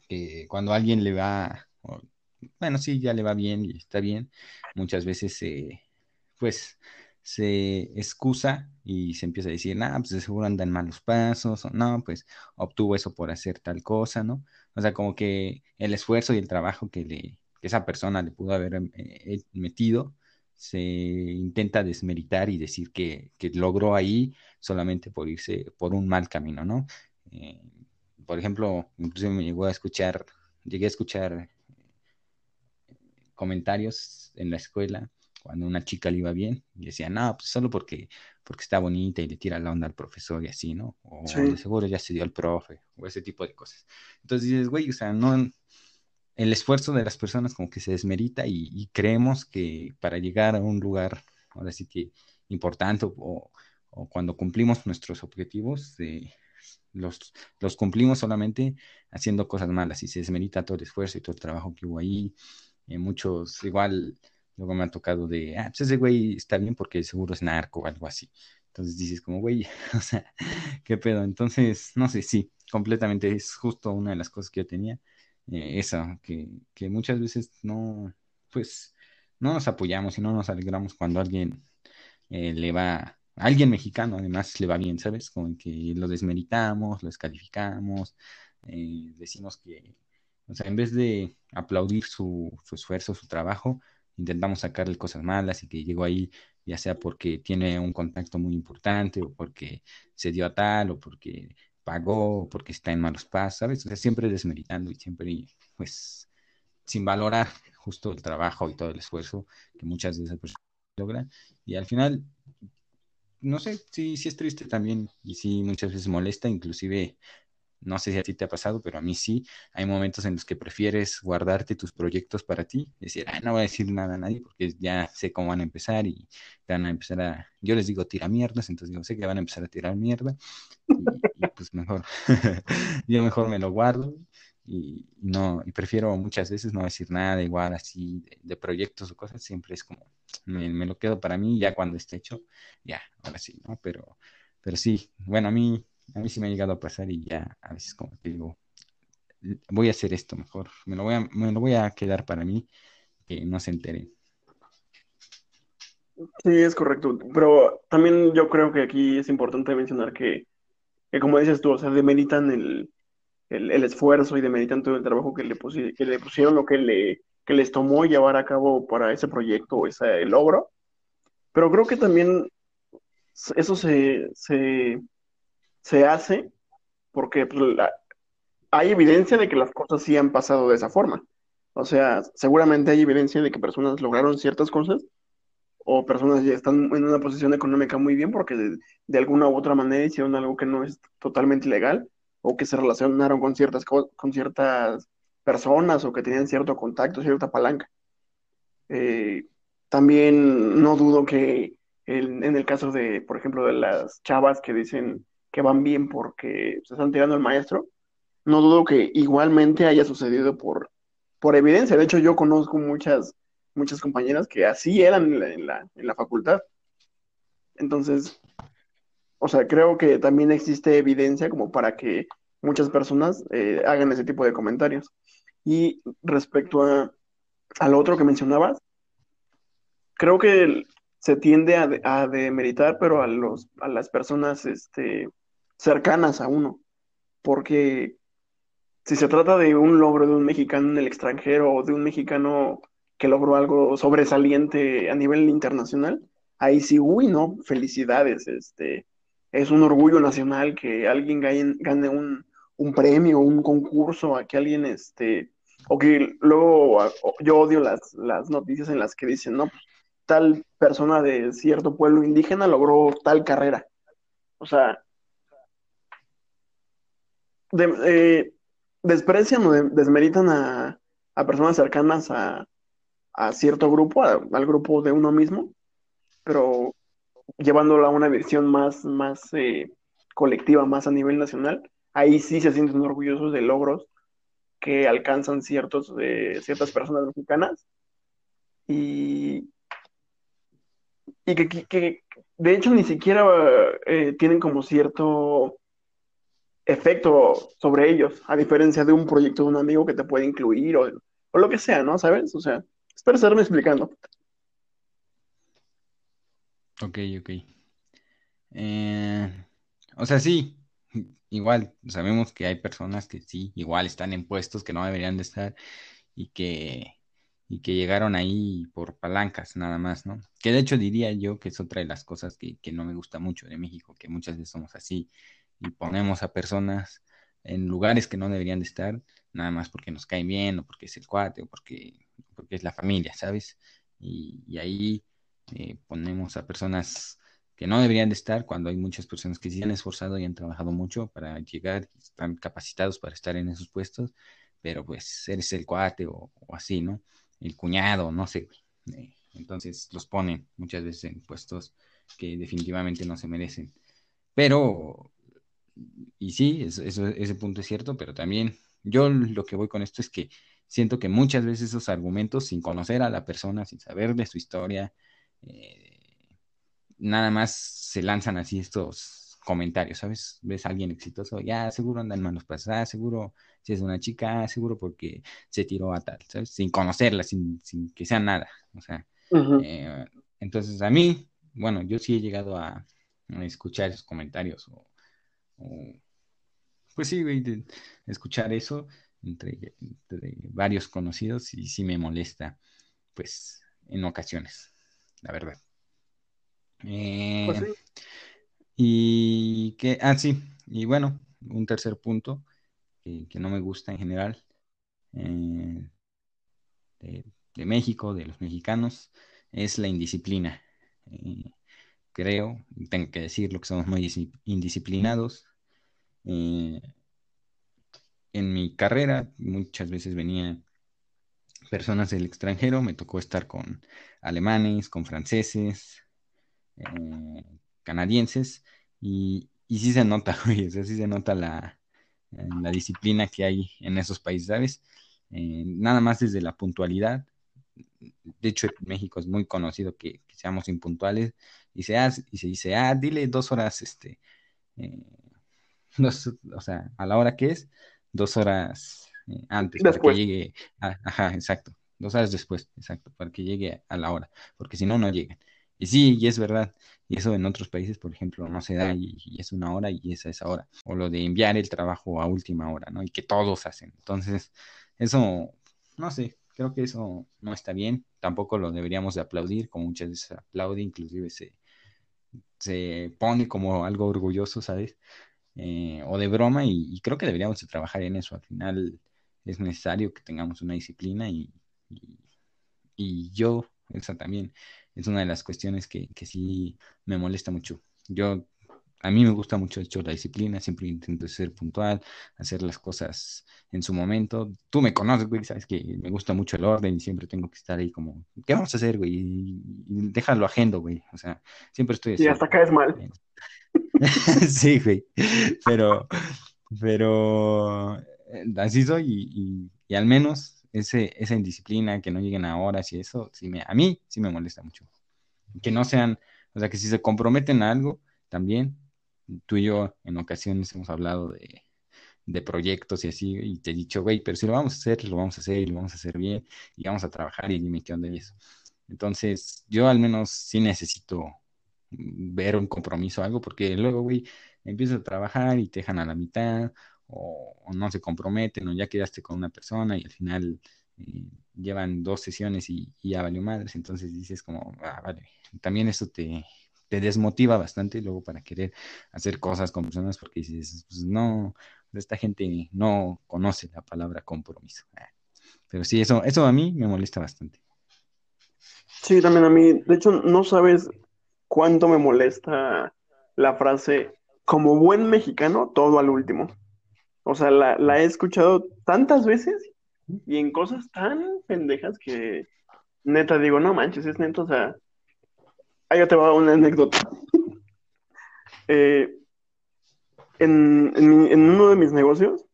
que cuando alguien le va, bueno, sí, ya le va bien y está bien, muchas veces, eh, pues, se excusa y se empieza a decir, no, pues de seguro anda en malos pasos, o no, pues obtuvo eso por hacer tal cosa, ¿no? O sea, como que el esfuerzo y el trabajo que, le, que esa persona le pudo haber eh, metido, se intenta desmeritar y decir que, que, logró ahí solamente por irse por un mal camino, ¿no? Eh, por ejemplo, incluso me llegó a escuchar, llegué a escuchar comentarios en la escuela cuando una chica le iba bien y decía, no, pues solo porque, porque está bonita y le tira la onda al profesor y así, ¿no? O de seguro ya se dio al profe, o ese tipo de cosas. Entonces dices, güey, o sea, no, el esfuerzo de las personas como que se desmerita y, creemos que para llegar a un lugar, ahora sí que importante o, o cuando cumplimos nuestros objetivos, eh, los, los cumplimos solamente haciendo cosas malas y se desmerita todo el esfuerzo y todo el trabajo que hubo ahí. Eh, muchos igual Luego me ha tocado de, ah, pues ese güey está bien porque seguro es narco o algo así. Entonces dices como, güey, o sea, ¿qué pedo? Entonces, no sé, sí, completamente es justo una de las cosas que yo tenía. Eh, esa, que, que muchas veces no, pues, no nos apoyamos y no nos alegramos cuando alguien eh, le va, alguien mexicano además le va bien, ¿sabes? Como que lo desmeritamos, lo descalificamos, eh, decimos que, o sea, en vez de aplaudir su, su esfuerzo, su trabajo, intentamos sacarle cosas malas y que llegó ahí ya sea porque tiene un contacto muy importante o porque se dio a tal o porque pagó o porque está en malos pasos, ¿sabes? O sea, siempre desmeritando y siempre, pues, sin valorar justo el trabajo y todo el esfuerzo que muchas veces pues, logran. Y al final, no sé, sí, sí es triste también y sí muchas veces molesta, inclusive no sé si a ti te ha pasado, pero a mí sí. Hay momentos en los que prefieres guardarte tus proyectos para ti, decir, ah, no voy a decir nada a nadie porque ya sé cómo van a empezar y van a empezar a, yo les digo tira mierdas, entonces digo, sé que van a empezar a tirar mierda y, pues mejor, yo mejor me lo guardo y no, y prefiero muchas veces no decir nada igual así de, proyectos o cosas, siempre es como, me, me, lo quedo para mí ya cuando esté hecho, ya, ahora sí, ¿no? Pero, pero sí, bueno, a mí a mí sí me ha llegado a pasar y ya a veces como que digo, voy a hacer esto mejor, me lo voy a, me lo voy a quedar para mí, que no se enteren. Sí, es correcto, pero también yo creo que aquí es importante mencionar que, que como dices tú, o sea, demeritan el, el, el, esfuerzo y demeritan todo el trabajo que le, pusieron, lo que, le, que les tomó llevar a cabo para ese proyecto ese logro, pero creo que también eso se, se, se hace porque pues, hay evidencia de que las cosas sí han pasado de esa forma. O sea, seguramente hay evidencia de que personas lograron ciertas cosas o personas ya están en una posición económica muy bien porque de, alguna u otra manera hicieron algo que no es totalmente legal o que se relacionaron con ciertas, con ciertas personas o que tenían cierto contacto, cierta palanca. Eh, también no dudo que en el caso de, por ejemplo, de las chavas que dicen que van bien porque se están tirando el maestro, no dudo que igualmente haya sucedido por, por evidencia. De hecho, yo conozco muchas, muchas compañeras que así eran en la, en la, facultad. Entonces, o sea, creo que también existe evidencia como para que muchas personas eh, hagan ese tipo de comentarios. Y respecto a, al otro que mencionabas, creo que se tiende a, a demeritar, pero a, los, a las personas este, cercanas a uno, porque si se trata de un logro de un mexicano en el extranjero o de un mexicano que logró algo sobresaliente a nivel internacional, ahí sí, uy, no, felicidades, este, es un orgullo nacional que alguien gane, un, un premio, un concurso, a que alguien, este, o que luego yo odio las, las noticias en las que dicen, no, tal persona de cierto pueblo indígena logró tal carrera. O sea, eh, desprecian o desmeritan a, personas cercanas a, cierto grupo, al grupo de uno mismo, pero llevándolo a una visión más, eh, colectiva, más a nivel nacional, ahí sí se sienten orgullosos de logros que alcanzan ciertos, eh, ciertas personas mexicanas. Y, y que, de hecho ni siquiera eh, tienen como cierto efecto sobre ellos, a diferencia de un proyecto de un amigo que te puede incluir o, o lo que sea, ¿no? ¿Sabes? O sea, espero estarme explicando. Ok, ok. Eh, o sea, sí, igual sabemos que hay personas que sí, igual están en puestos que no deberían de estar y que, y que llegaron ahí por palancas nada más, ¿no? Que de hecho diría yo que es otra de las cosas que, que no me gusta mucho de México, que muchas veces somos así y ponemos a personas en lugares que no deberían de estar, nada más porque nos caen bien o porque es el cuate o porque, porque es la familia, ¿sabes? Y, ahí eh, ponemos a personas que no deberían de estar cuando hay muchas personas que se han esforzado y han trabajado mucho para llegar, están capacitados para estar en esos puestos, pero pues eres el cuate o, así, ¿no? El cuñado, no sé. Eh, entonces los ponen muchas veces en puestos que definitivamente no se merecen. Pero y sí, ese punto es cierto, pero también yo lo que voy con esto es que siento que muchas veces esos argumentos, sin conocer a la persona, sin saber de su historia, eh, nada más se lanzan así estos comentarios, ¿sabes? Ves a alguien exitoso, ya seguro anda en manos pasadas, ah, seguro si es una chica, ah, seguro porque se tiró a tal, ¿sabes? Sin conocerla, sin, que sea nada, o sea. Eh, entonces a mí, bueno, yo sí he llegado a, a escuchar esos comentarios o pues sí, escuchar eso entre, varios conocidos y sí me molesta, pues, en ocasiones, la verdad. Eh, pues y que, ah, sí, y bueno, un tercer punto que, no me gusta en general eh, de, México, de los mexicanos, es la indisciplina. Eh, creo, tengo que decirlo, que somos muy indisciplinados. Eh, en mi carrera muchas veces venían personas del extranjero, me tocó estar con alemanes, con franceses, eh, canadienses, y, y, sí se nota, sí se nota la, la, disciplina que hay en esos países, ¿sabes? Eh, nada más desde la puntualidad. De hecho, México es muy conocido que, seamos impuntuales y se, y se dice, ah, dile dos horas, este, o sea, a la hora que es, dos horas eh, antes para que llegue, ajá, exacto, dos horas después, exacto, para que llegue a la hora, porque si no, no llegan. Y sí, y es verdad, y eso en otros países, por ejemplo, no se da y, es una hora y es esa hora, o lo de enviar el trabajo a última hora, ¿no? Y que todos hacen. Entonces, eso, no sé, creo que eso no está bien, tampoco lo deberíamos de aplaudir, como muchas veces aplaude, inclusive se, se pone como algo orgulloso, ¿sabes? Eh, o de broma y, creo que deberíamos de trabajar en eso. Al final es necesario que tengamos una disciplina y, y, yo, esa también es una de las cuestiones que, que, sí me molesta mucho. Yo, a mí me gusta mucho, hecho, la disciplina, siempre intento ser puntual, hacer las cosas en su momento. Tú me conoces, güey, sabes que me gusta mucho el orden y siempre tengo que estar ahí como, ¿qué vamos a hacer, güey? Y, déjalo agendo, güey. O sea, siempre estoy así. Y hasta caes mal. sí, güey. Pero, pero eh, así soy y, al menos ese, esa indisciplina, que no lleguen a horas y eso, sí me, a mí sí me molesta mucho. Que no sean, o sea, que si se comprometen a algo, también, tú y yo en ocasiones hemos hablado de, de proyectos y así, y te he dicho, güey, pero si lo vamos a hacer, lo vamos a hacer y lo vamos a hacer bien, y vamos a trabajar y dime qué onda y eso. Entonces, yo al menos sí necesito ver un compromiso algo, porque luego, güey, empiezas a trabajar y te dejan a la mitad, o, no se comprometen, o ya quedaste con una persona y al final eh, llevan dos sesiones y, ya valió madres, entonces dices como, ah, vale, también eso te, te desmotiva bastante luego para querer hacer cosas con personas porque dices, pues no, esta gente no conoce la palabra compromiso. Ah, pero sí, eso, eso a mí me molesta bastante. Sí, también a mí, de hecho, no sabes cuánto me molesta la frase, como buen mexicano, todo al último. O sea, la, la he escuchado tantas veces y en cosas tan pendejas que neta digo, no manches, es neto, o sea, ahí te voy a dar una anécdota. Eh, en, uno de mis negocios,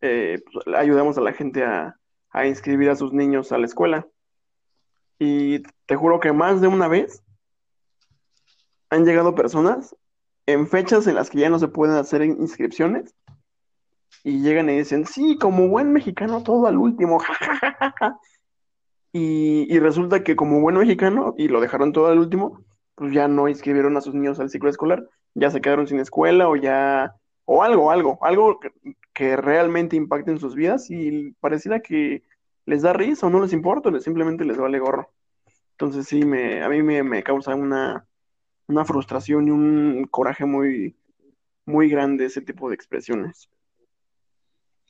eh, pues, ayudamos a la gente a, a inscribir a sus niños a la escuela. Y te juro que más de una vez han llegado personas en fechas en las que ya no se pueden hacer inscripciones y llegan y dicen, sí, como buen mexicano, todo al último, y, y resulta que como buen mexicano, y lo dejaron todo al último, pues ya no inscribieron a sus niños al ciclo escolar, ya se quedaron sin escuela o ya, o algo, algo, algo que, realmente impacte en sus vidas y pareciera que les da risa o no les importa, les, simplemente les vale gorro. Entonces sí, me, a mí me, me causa una, una frustración y un coraje muy, muy grande ese tipo de expresiones.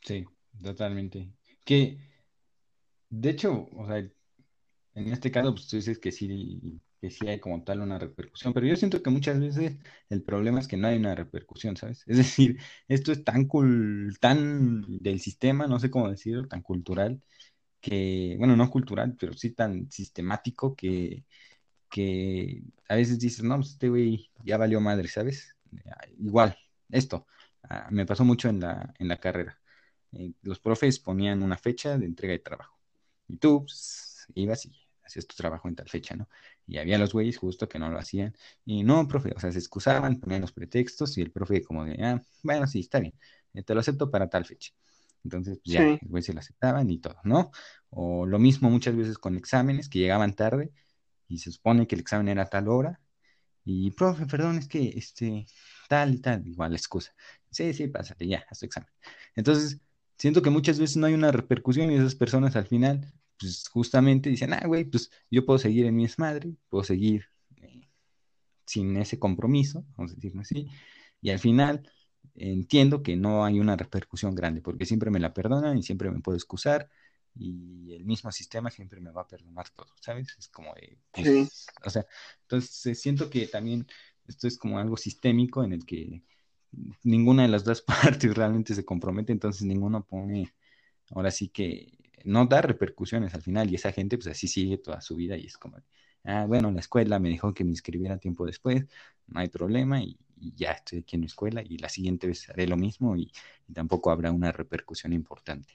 Sí, totalmente. Que, de hecho, o sea, en este caso, pues tú dices que sí, que sí hay como tal una repercusión, pero yo siento que muchas veces el problema es que no hay una repercusión, ¿sabes? Es decir, esto es tan cool, tan del sistema, no sé cómo decirlo, tan cultural, que, bueno, no cultural, pero sí tan sistemático que, que a veces dices, no, pues este güey ya valió madre, ¿sabes? Igual, esto, ah, me pasó mucho en la, en la carrera eh, los profes ponían una fecha de entrega de trabajo. Y tú pues, ibas y hacías tu trabajo en tal fecha, ¿no? Y había los güeyes justo que no lo hacían. Y no, profe, o sea, se excusaban, ponían los pretextos y el profe como de, ah, bueno, sí, está bien, eh, te lo acepto para tal fecha. Entonces, pues ya, el güey se lo aceptaban y todo, ¿no? O lo mismo muchas veces con exámenes que llegaban tarde y se supone que el examen era a tal hora. Y, profe, perdón, es que, este, tal y tal, igual la excusa. Sí, sí, pásate, ya, haz tu examen. Entonces, siento que muchas veces no hay una repercusión y esas personas al final, pues justamente dicen, ah, güey, pues yo puedo seguir en mi desmadre, puedo seguir eh, sin ese compromiso, vamos a decirlo así, y al final entiendo que no hay una repercusión grande, porque siempre me la perdonan y siempre me puedo excusar y el mismo sistema siempre me va a perdonar todo, ¿sabes? Es como de, pues, o sea, entonces siento que también esto es como algo sistémico en el que ninguna de las dos partes realmente se compromete, entonces ninguno pone, ahora sí que no da repercusiones al final y esa gente pues así sigue toda su vida y es como, ah, bueno, la escuela me dijo que me inscribiera tiempo después, no hay problema y, ya estoy aquí en mi escuela y la siguiente vez haré lo mismo y, tampoco habrá una repercusión importante.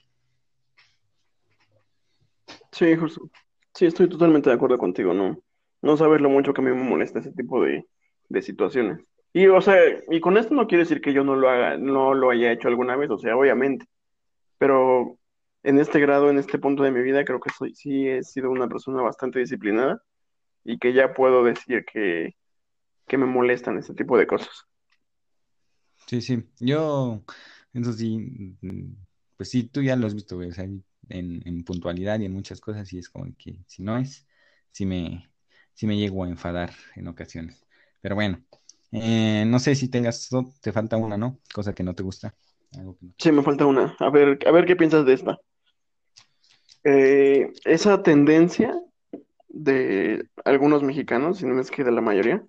Sí, José. Sí, estoy totalmente de acuerdo contigo, ¿no? No sabes lo mucho que a mí me molesta ese tipo de, de situaciones. Y, o sea, y con esto no quiere decir que yo no lo haga, no lo haya hecho alguna vez, o sea, obviamente. Pero en este grado, en este punto de mi vida, creo que soy, sí he sido una persona bastante disciplinada y que ya puedo decir que, que me molestan ese tipo de cosas. Sí, sí. Yo, eso sí, pues sí, tú ya lo has visto, güey, o sea, en, en puntualidad y en muchas cosas, y es como que si no es, sí me, sí me llego a enfadar en ocasiones. Pero bueno, eh, no sé si tengas, te falta una, ¿no? Cosa que no te gusta. Sí, me falta una. A ver, a ver qué piensas de esta. Eh, esa tendencia de algunos mexicanos, si no es que de la mayoría,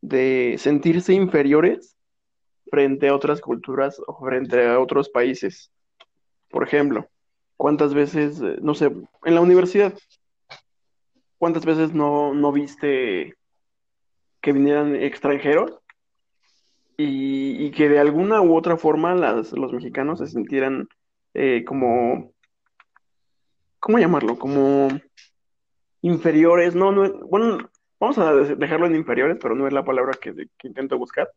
de sentirse inferiores frente a otras culturas o frente a otros países. Por ejemplo, ¿cuántas veces, no sé, en la universidad, cuántas veces no, no viste que vinieran extranjeros y, que de alguna u otra forma los mexicanos se sintieran eh, como, ¿cómo llamarlo? Como inferiores, no, no, bueno, vamos a dejarlo en inferiores, pero no es la palabra que, intento buscar.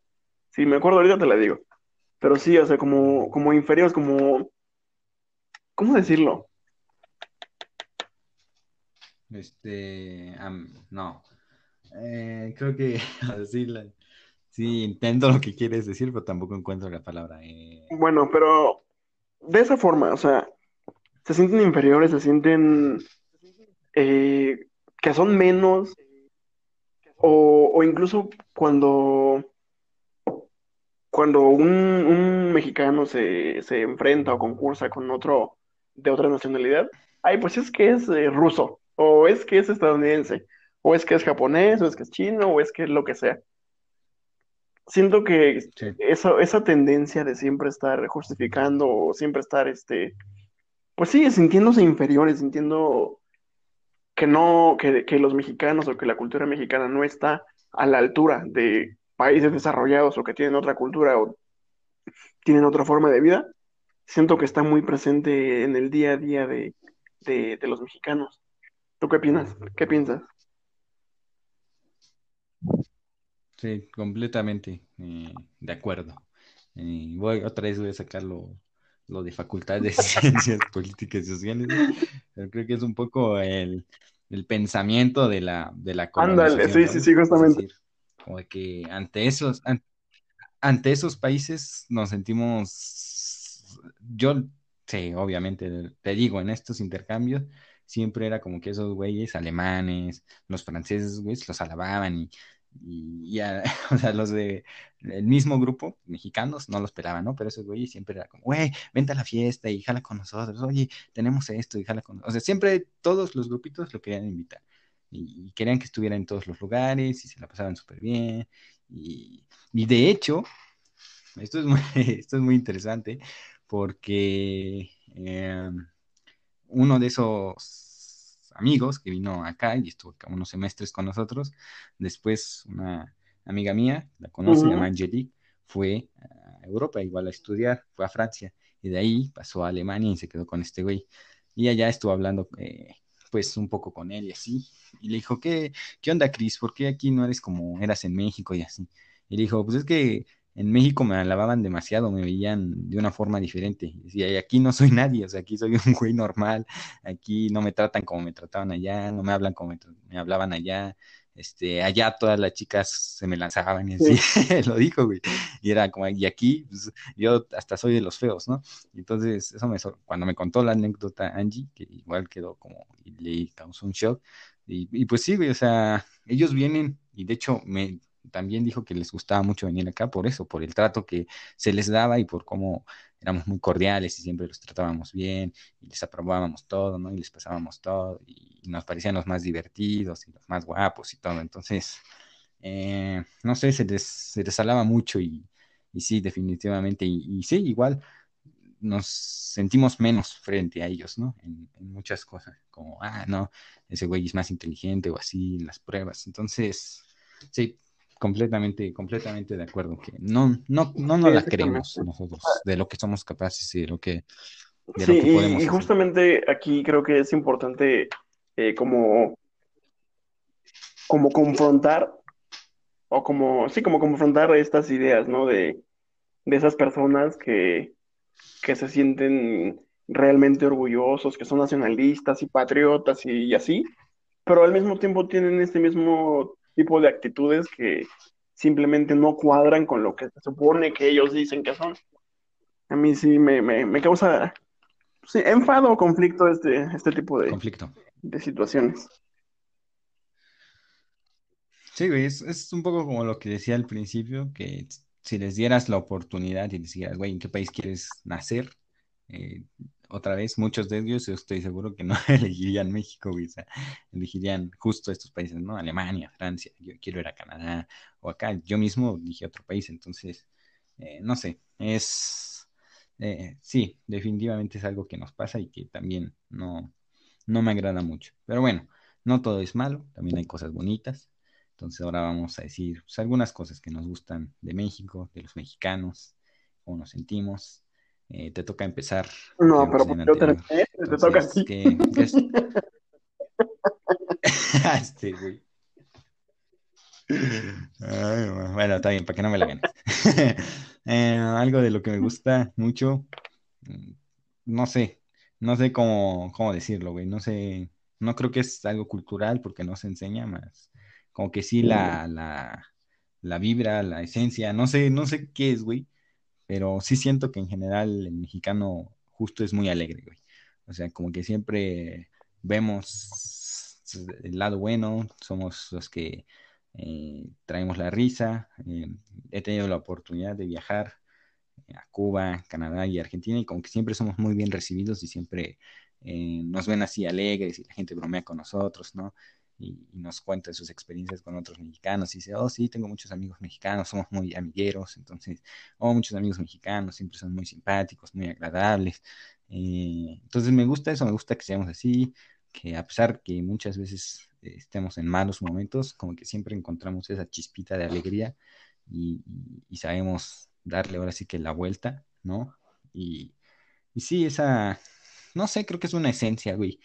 Si me acuerdo ahorita te la digo. Pero sí, o sea, como, como inferiores, como, ¿cómo decirlo? Este, no, eh, creo que sí, intento lo que quieres decir, pero tampoco encuentro la palabra. Eh. Bueno, pero de esa forma, o sea, se sienten inferiores, se sienten eh, que son menos, o, o incluso cuando, cuando un, un mexicano se, se enfrenta o concursa con otro de otra nacionalidad, ay, pues es que es eh, ruso, o es que es estadounidense, o es que es japonés, o es que es chino, o es que es lo que sea. Siento que Sí, eso, esa tendencia de siempre estar justificando o siempre estar, este, pues sí, sintiéndose inferiores, sintiendo que no, que, los mexicanos o que la cultura mexicana no está a la altura de países desarrollados o que tienen otra cultura o tienen otra forma de vida, siento que está muy presente en el día a día de, de, los mexicanos. ¿Tú qué opinas? ¿Qué piensas? sí, completamente eh, de acuerdo. Voy, otra vez voy a sacar lo, de Facultad de Ciencias Políticas y Sociales, ¿no? pero creo que es un poco el, el pensamiento de la, de la Ándale, sí, sí, sí. Es justamente. decir, como de que ante esos, an- ante esos países nos sentimos, yo sí, obviamente, te digo, en estos intercambios siempre era como que esos güeyes alemanes, los franceses, güeyes, los alababan y, y, y a- o sea, los de el mismo grupo, mexicanos, no los pelaban, ¿no? Pero esos güeyes siempre era como, güey, vente a la fiesta y jala con nosotros, oye, tenemos esto y jala con nosotros. O sea, siempre todos los grupitos lo querían invitar y, querían que estuviera en todos los lugares y se la pasaban súper bien. Y, y de hecho, esto es muy, esto es muy interesante porque eh, uno de esos amigos que vino acá y estuvo acá unos semestres con nosotros, después una amiga mía, la conoce, se llama. Angelique, fue a Europa igual a estudiar, fue a Francia y de ahí pasó a Alemania y se quedó con este güey. Y allá estuvo hablando eh, pues un poco con él y así. Y le dijo, ¿qué, qué onda, Cris? ¿Por qué aquí no eres como eras en México y así? Y le dijo, pues es que en México me alababan demasiado, me veían de una forma diferente. Y decía, y aquí no soy nadie, o sea, aquí soy un güey normal, aquí no me tratan como me trataban allá, no me hablan como me, me hablaban allá. Este, allá todas las chicas se me lanzaban y así, Sí, lo dijo, güey. Y era como, y aquí, pues, yo hasta soy de los feos, ¿no? Entonces, eso me, cuando me contó la anécdota Angie, que igual quedó como, y le causó un shock. Y, y pues sí, güey, o sea, ellos vienen, y de hecho me también dijo que les gustaba mucho venir acá por eso, por el trato que se les daba y por cómo éramos muy cordiales y siempre los tratábamos bien y les aprobábamos todo, ¿no? Y les pasábamos todo y nos parecían los más divertidos y los más guapos y todo. Entonces, eh, no sé, se les, se les alaba mucho y, y sí, definitivamente. Y, y sí, igual nos sentimos menos frente a ellos, ¿no? En, en muchas cosas, como, ah, no, ese güey es más inteligente o así en las pruebas. Entonces, sí, completamente, completamente de acuerdo, que no, no, no sí, nos la exactamente. creemos nosotros de lo que somos capaces y de lo que, de Sí, lo que y, y podemos hacer. justamente aquí creo que es importante eh, como, como confrontar, o como, sí, como confrontar estas ideas, ¿no? De, de esas personas que, que se sienten realmente orgullosos, que son nacionalistas y patriotas y, y así, pero al mismo tiempo tienen este mismo tipo de actitudes que simplemente no cuadran con lo que se supone que ellos dicen que son. A mí sí me, me, me causa sí, enfado o conflicto este, este tipo de, Conflicto. de situaciones. Sí, güey, es, es un poco como lo que decía al principio, que si les dieras la oportunidad y les dijeras, güey, ¿en qué país quieres nacer? Eh, otra vez, muchos de ellos, estoy seguro que no elegirían México, elegirían justo estos países, ¿no? Alemania, Francia, yo quiero ir a Canadá o acá, yo mismo dije otro país, entonces, eh, no sé, es, eh, sí, definitivamente es algo que nos pasa y que también no, no me agrada mucho, pero bueno, no todo es malo, también hay cosas bonitas. Entonces ahora vamos a decir pues, algunas cosas que nos gustan de México, de los mexicanos, cómo nos sentimos. Eh, te toca empezar No, yo pero pues yo terminé, te toca a Entonces, ti. ¿qué, qué es? este, güey. Ay, bueno, está bien, para que no me la ganes. Eh, algo de lo que me gusta mucho, mm, no sé, no sé cómo, cómo decirlo, güey, no sé, no creo que es algo cultural porque no se enseña más, como que sí la, la, la vibra, la esencia, no sé, no sé qué es, güey, pero sí siento que en general el mexicano justo es muy alegre, güey. O sea, como que siempre vemos el lado bueno, somos los que eh, traemos la risa. Eh, he tenido la oportunidad de viajar a Cuba, Canadá y Argentina y como que siempre somos muy bien recibidos y siempre eh, nos ven así alegres y la gente bromea con nosotros, ¿no? Y, nos cuenta sus experiencias con otros mexicanos y dice, oh, sí, tengo muchos amigos mexicanos, somos muy amigueros, entonces, oh, muchos amigos mexicanos, siempre son muy simpáticos, muy agradables. Eh, entonces me gusta eso, me gusta que seamos así, que a pesar que muchas veces eh, estemos en malos momentos, como que siempre encontramos esa chispita de alegría y, y sabemos darle ahora sí que la vuelta, ¿no? Y, y sí, esa, no sé, creo que es una esencia, güey,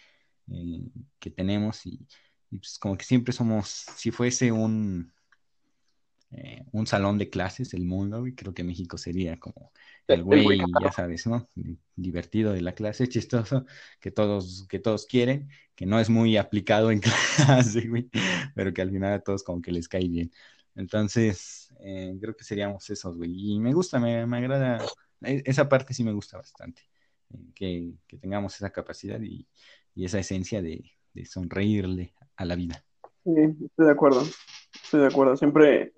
eh, que tenemos y, pues como que siempre somos, si fuese un, eh, un salón de clases, el mundo, creo que México sería como el güey, ya sabes, ¿no? Divertido de la clase, chistoso, que todos, que todos quieren, que no es muy aplicado en clase, güey, pero que al final a todos como que les cae bien. Entonces, eh, creo que seríamos esos, güey. Y me gusta, me, me agrada, e, esa parte sí me gusta bastante que, tengamos esa capacidad y, esa esencia de, sonreírle a la vida. Sí, estoy de acuerdo, estoy de acuerdo. Siempre,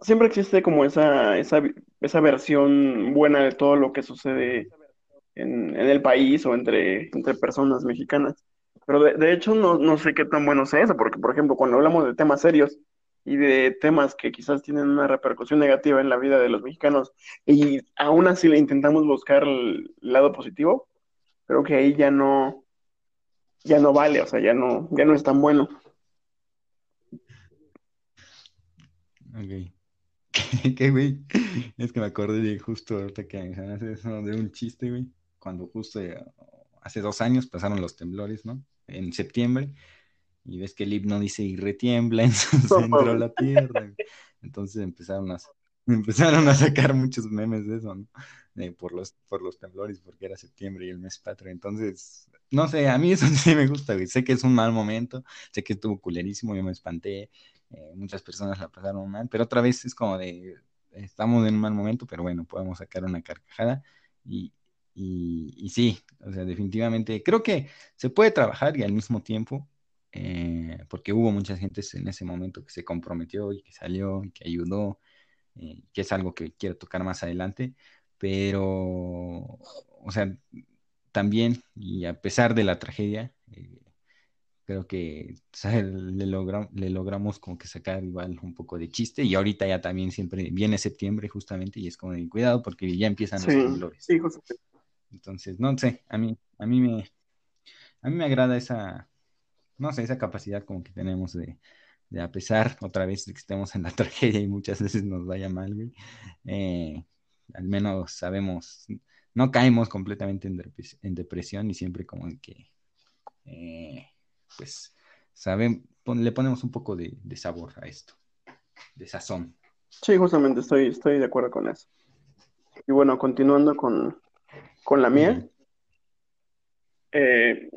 siempre existe como esa, esa, esa versión buena de todo lo que sucede en, el país o entre, entre personas mexicanas. Pero de, de hecho no, no, sé qué tan bueno sea eso, porque por ejemplo cuando hablamos de temas serios, y de temas que quizás tienen una repercusión negativa en la vida de los mexicanos y aún así le intentamos buscar el lado positivo, creo que ahí ya no ya no vale, o sea, ya no ya no es tan bueno. Ok. ¿Qué, güey? Es que me acordé de justo ahorita que eso de un chiste, güey. Cuando justo eh, hace dos años pasaron los temblores, ¿no? En septiembre y ves que el himno dice y retiembla en su centro la tierra. Entonces empezaron a, empezaron a sacar muchos memes de eso, ¿no? por, los, por los temblores, porque era septiembre y el mes patrio. Entonces, no sé, a mí eso sí me gusta, güey. Sé que es un mal momento, sé que estuvo culerísimo, yo me espanté, eh, muchas personas la pasaron mal, pero otra vez es como de, estamos en un mal momento, pero bueno, podemos sacar una carcajada y, y, sí, o sea, definitivamente creo que se puede trabajar y al mismo tiempo eh, porque hubo mucha gente en ese momento que se comprometió y que salió y que ayudó, eh, que es algo que quiero tocar más adelante, pero, o sea, también, y a pesar de la tragedia, eh, creo que le, le logramos como que sacar igual un poco de chiste y ahorita ya también siempre viene septiembre justamente y es como de cuidado porque ya empiezan los temblores. Entonces, no sé, a mí, a mí me, a mí me agrada esa, no sé, esa capacidad como que tenemos de, a pesar otra vez de que estemos en la tragedia y muchas veces nos vaya mal, güey, eh, al menos sabemos, no caemos completamente en, depresión y siempre como que, eh, pues, saben, le ponemos un poco de, sabor a esto, de sazón. Sí, justamente estoy, estoy de acuerdo con eso. Y bueno, continuando con, la mía. Eh,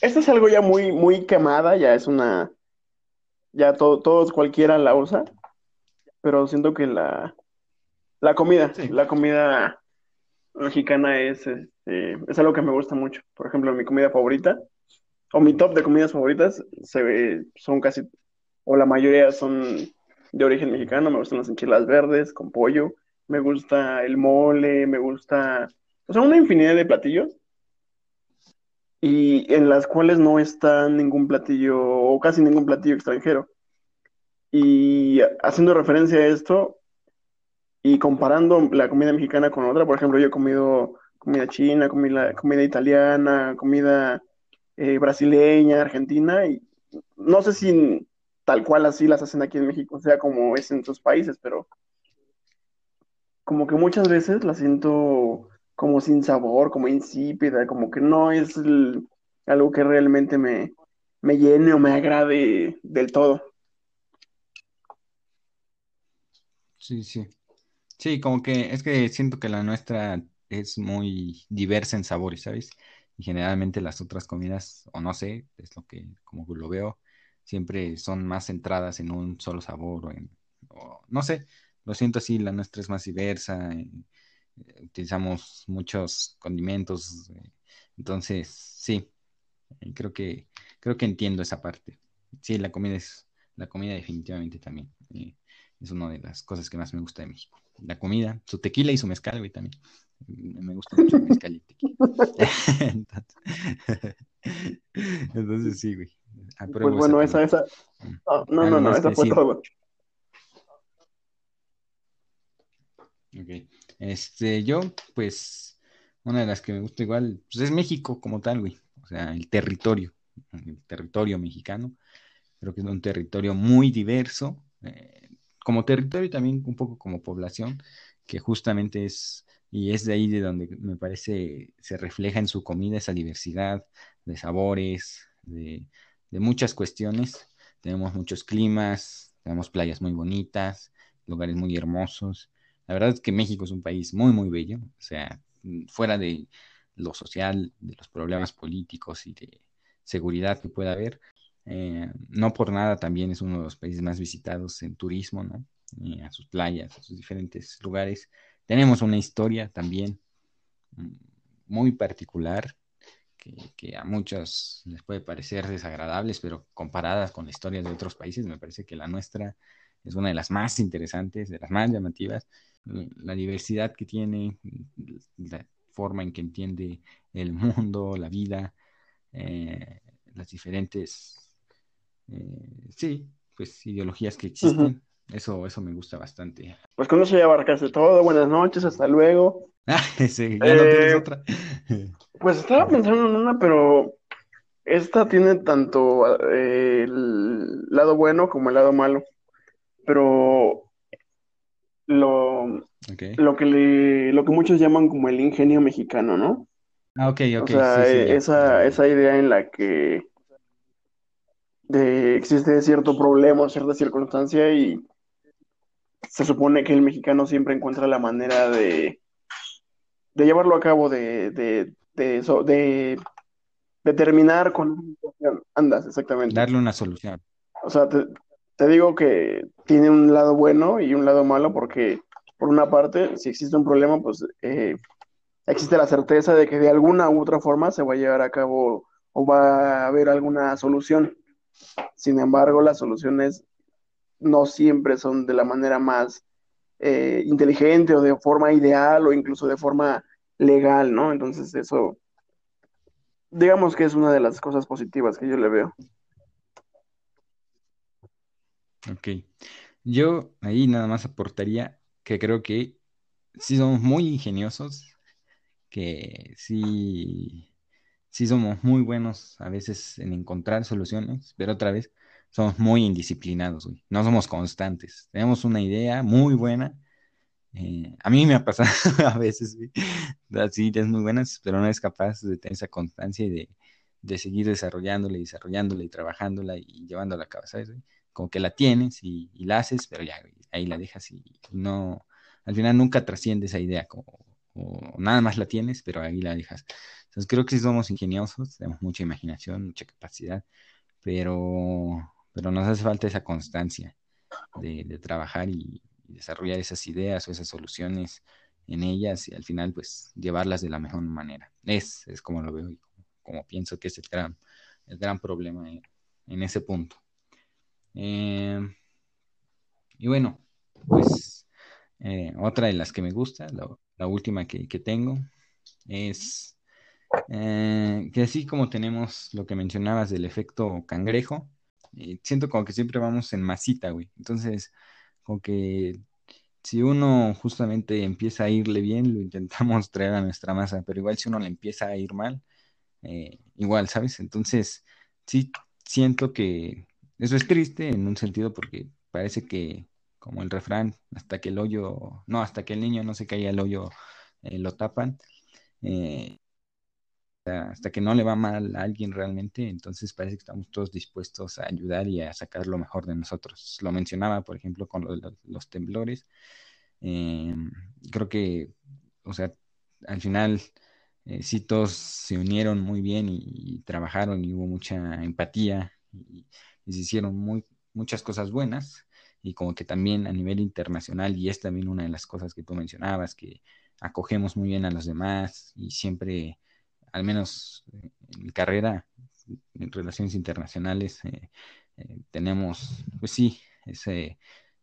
esta es algo ya muy, muy quemada, ya es una, ya todo, todos cualquiera la usa, pero siento que la, la comida, la comida mexicana es, este, es algo que me gusta mucho. Por ejemplo, mi comida favorita, o mi top de comidas favoritas, son casi, o la mayoría son de origen mexicano, me gustan las enchiladas verdes con pollo, me gusta el mole, me gusta, o sea, una infinidad de platillos y en las cuales no está ningún platillo o casi ningún platillo extranjero. Y haciendo referencia a esto y comparando la comida mexicana con otra, por ejemplo, yo he comido comida china, comida, comida italiana, comida eh, brasileña, argentina, y no sé si tal cual así las hacen aquí en México, sea, como es en sus países, pero como que muchas veces las siento como sin sabor, como insípida, como que no es algo que realmente me, me llene o me agrade del todo. Sí, sí. Sí, como que es que siento que la nuestra es muy diversa en sabores, ¿sabes? Y generalmente las otras comidas, o no sé, es lo que como lo veo, siempre son más centradas en un solo sabor o en, no sé, lo siento así, la nuestra es más diversa. Eh, utilizamos muchos condimentos, eh, entonces sí, creo que creo que entiendo esa parte. Sí, la comida es la comida definitivamente también es una de las cosas que más me gusta de México. La comida, su tequila y su mezcal, güey, también. Me gusta mucho el mezcal y tequila. entonces, sí, güey. pues bueno, esa, esa. Mm. no, no, no, esa fue todo. Ok. Este, yo, pues, una de las que me gusta igual, pues es México como tal, güey. O sea, el territorio, el territorio mexicano. Creo que es un territorio muy diverso, eh, como territorio y también un poco como población, que justamente es, y es de ahí de donde me parece se refleja en su comida esa diversidad de sabores, de, muchas cuestiones. Tenemos muchos climas, tenemos playas muy bonitas, lugares muy hermosos la verdad es que México es un país muy, muy bello, o sea, fuera de lo social, de los problemas políticos y de seguridad que pueda haber. Eh, no por nada también es uno de los países más visitados en turismo, ¿no? a sus playas, a sus diferentes lugares. Tenemos una historia también mm, muy particular que, a muchos les puede parecer desagradables, pero comparadas con la historia de otros países, me parece que la nuestra es una de las más interesantes, de las más llamativas la diversidad que tiene, la forma en que entiende el mundo, la vida, eh, las diferentes, eh, sí, pues ideologías que existen. Eso, eso me gusta bastante. Pues con eso ya abarcaste todo. Buenas noches, hasta luego. Ah, sí, ya no tienes eh, otra. pues estaba pensando en una, pero esta tiene tanto el lado bueno como el lado malo. Pero lo, lo, que le, lo que muchos llaman como el ingenio mexicano, ¿no? Ah, ok, ok. O sea, esa, esa idea en la que de, existe cierto problema, cierta circunstancia y se supone que el mexicano siempre encuentra la manera de, de llevarlo a cabo, de, de, de, de, de terminar con. Andas, exactamente. Darle una solución. O sea, te, te digo que tiene un lado bueno y un lado malo porque, por una parte, si existe un problema, pues eh, existe la certeza de que de alguna u otra forma se va a llevar a cabo o va a haber alguna solución. Sin embargo, las soluciones no siempre son de la manera más eh, inteligente o de forma ideal o incluso de forma legal, ¿no? Entonces eso, digamos que es una de las cosas positivas que yo le veo. Ok. Yo ahí nada más aportaría que creo que sí somos muy ingeniosos, que sí, sí somos muy buenos a veces en encontrar soluciones, pero otra vez somos muy indisciplinados, No somos constantes. Tenemos una idea muy buena. Eh, a mí me ha pasado a veces, así ideas muy buenas, pero no es capaz de tener esa constancia y de, de seguir desarrollándola desarrollándola y trabajándola y llevándola a cabo, ¿sabes? como que la tienes y, la haces, pero ya, ahí la dejas y, no, al final nunca trasciende esa idea, nada más la tienes, pero ahí la dejas. Entonces creo que sí somos ingeniosos, tenemos mucha imaginación, mucha capacidad, pero, pero nos hace falta esa constancia de, trabajar y, desarrollar esas ideas o esas soluciones en ellas y al final pues llevarlas de la mejor manera. Es, es como lo veo y como, pienso que es el gran, problema en ese punto. Eh, y bueno, pues eh, otra de las que me gusta, la, última que, tengo, es eh, que así como tenemos lo que mencionabas del efecto cangrejo, siento como que siempre vamos en masita, güey. Entonces, como que si uno justamente empieza a irle bien, lo intentamos traer a nuestra masa, pero igual si uno le empieza a ir mal, igual, ¿sabes? Entonces, sí siento que eso es triste en un sentido porque parece que, como el refrán, hasta que el hoyo, no, hasta que el niño no se caiga el hoyo, eh, lo tapan. Eh, hasta que no le va mal a alguien realmente, entonces parece que estamos todos dispuestos a ayudar y a sacar lo mejor de nosotros. Lo mencionaba, por ejemplo, con los, temblores. Eh, creo que, o sea, al final sí todos se unieron muy bien y, trabajaron y hubo mucha empatía y, y se hicieron muy, muchas cosas buenas y como que también a nivel internacional, y es también una de las cosas que tú mencionabas, que acogemos muy bien a los demás y siempre, al menos en mi carrera, en relaciones internacionales, eh, eh, tenemos, pues sí, ese,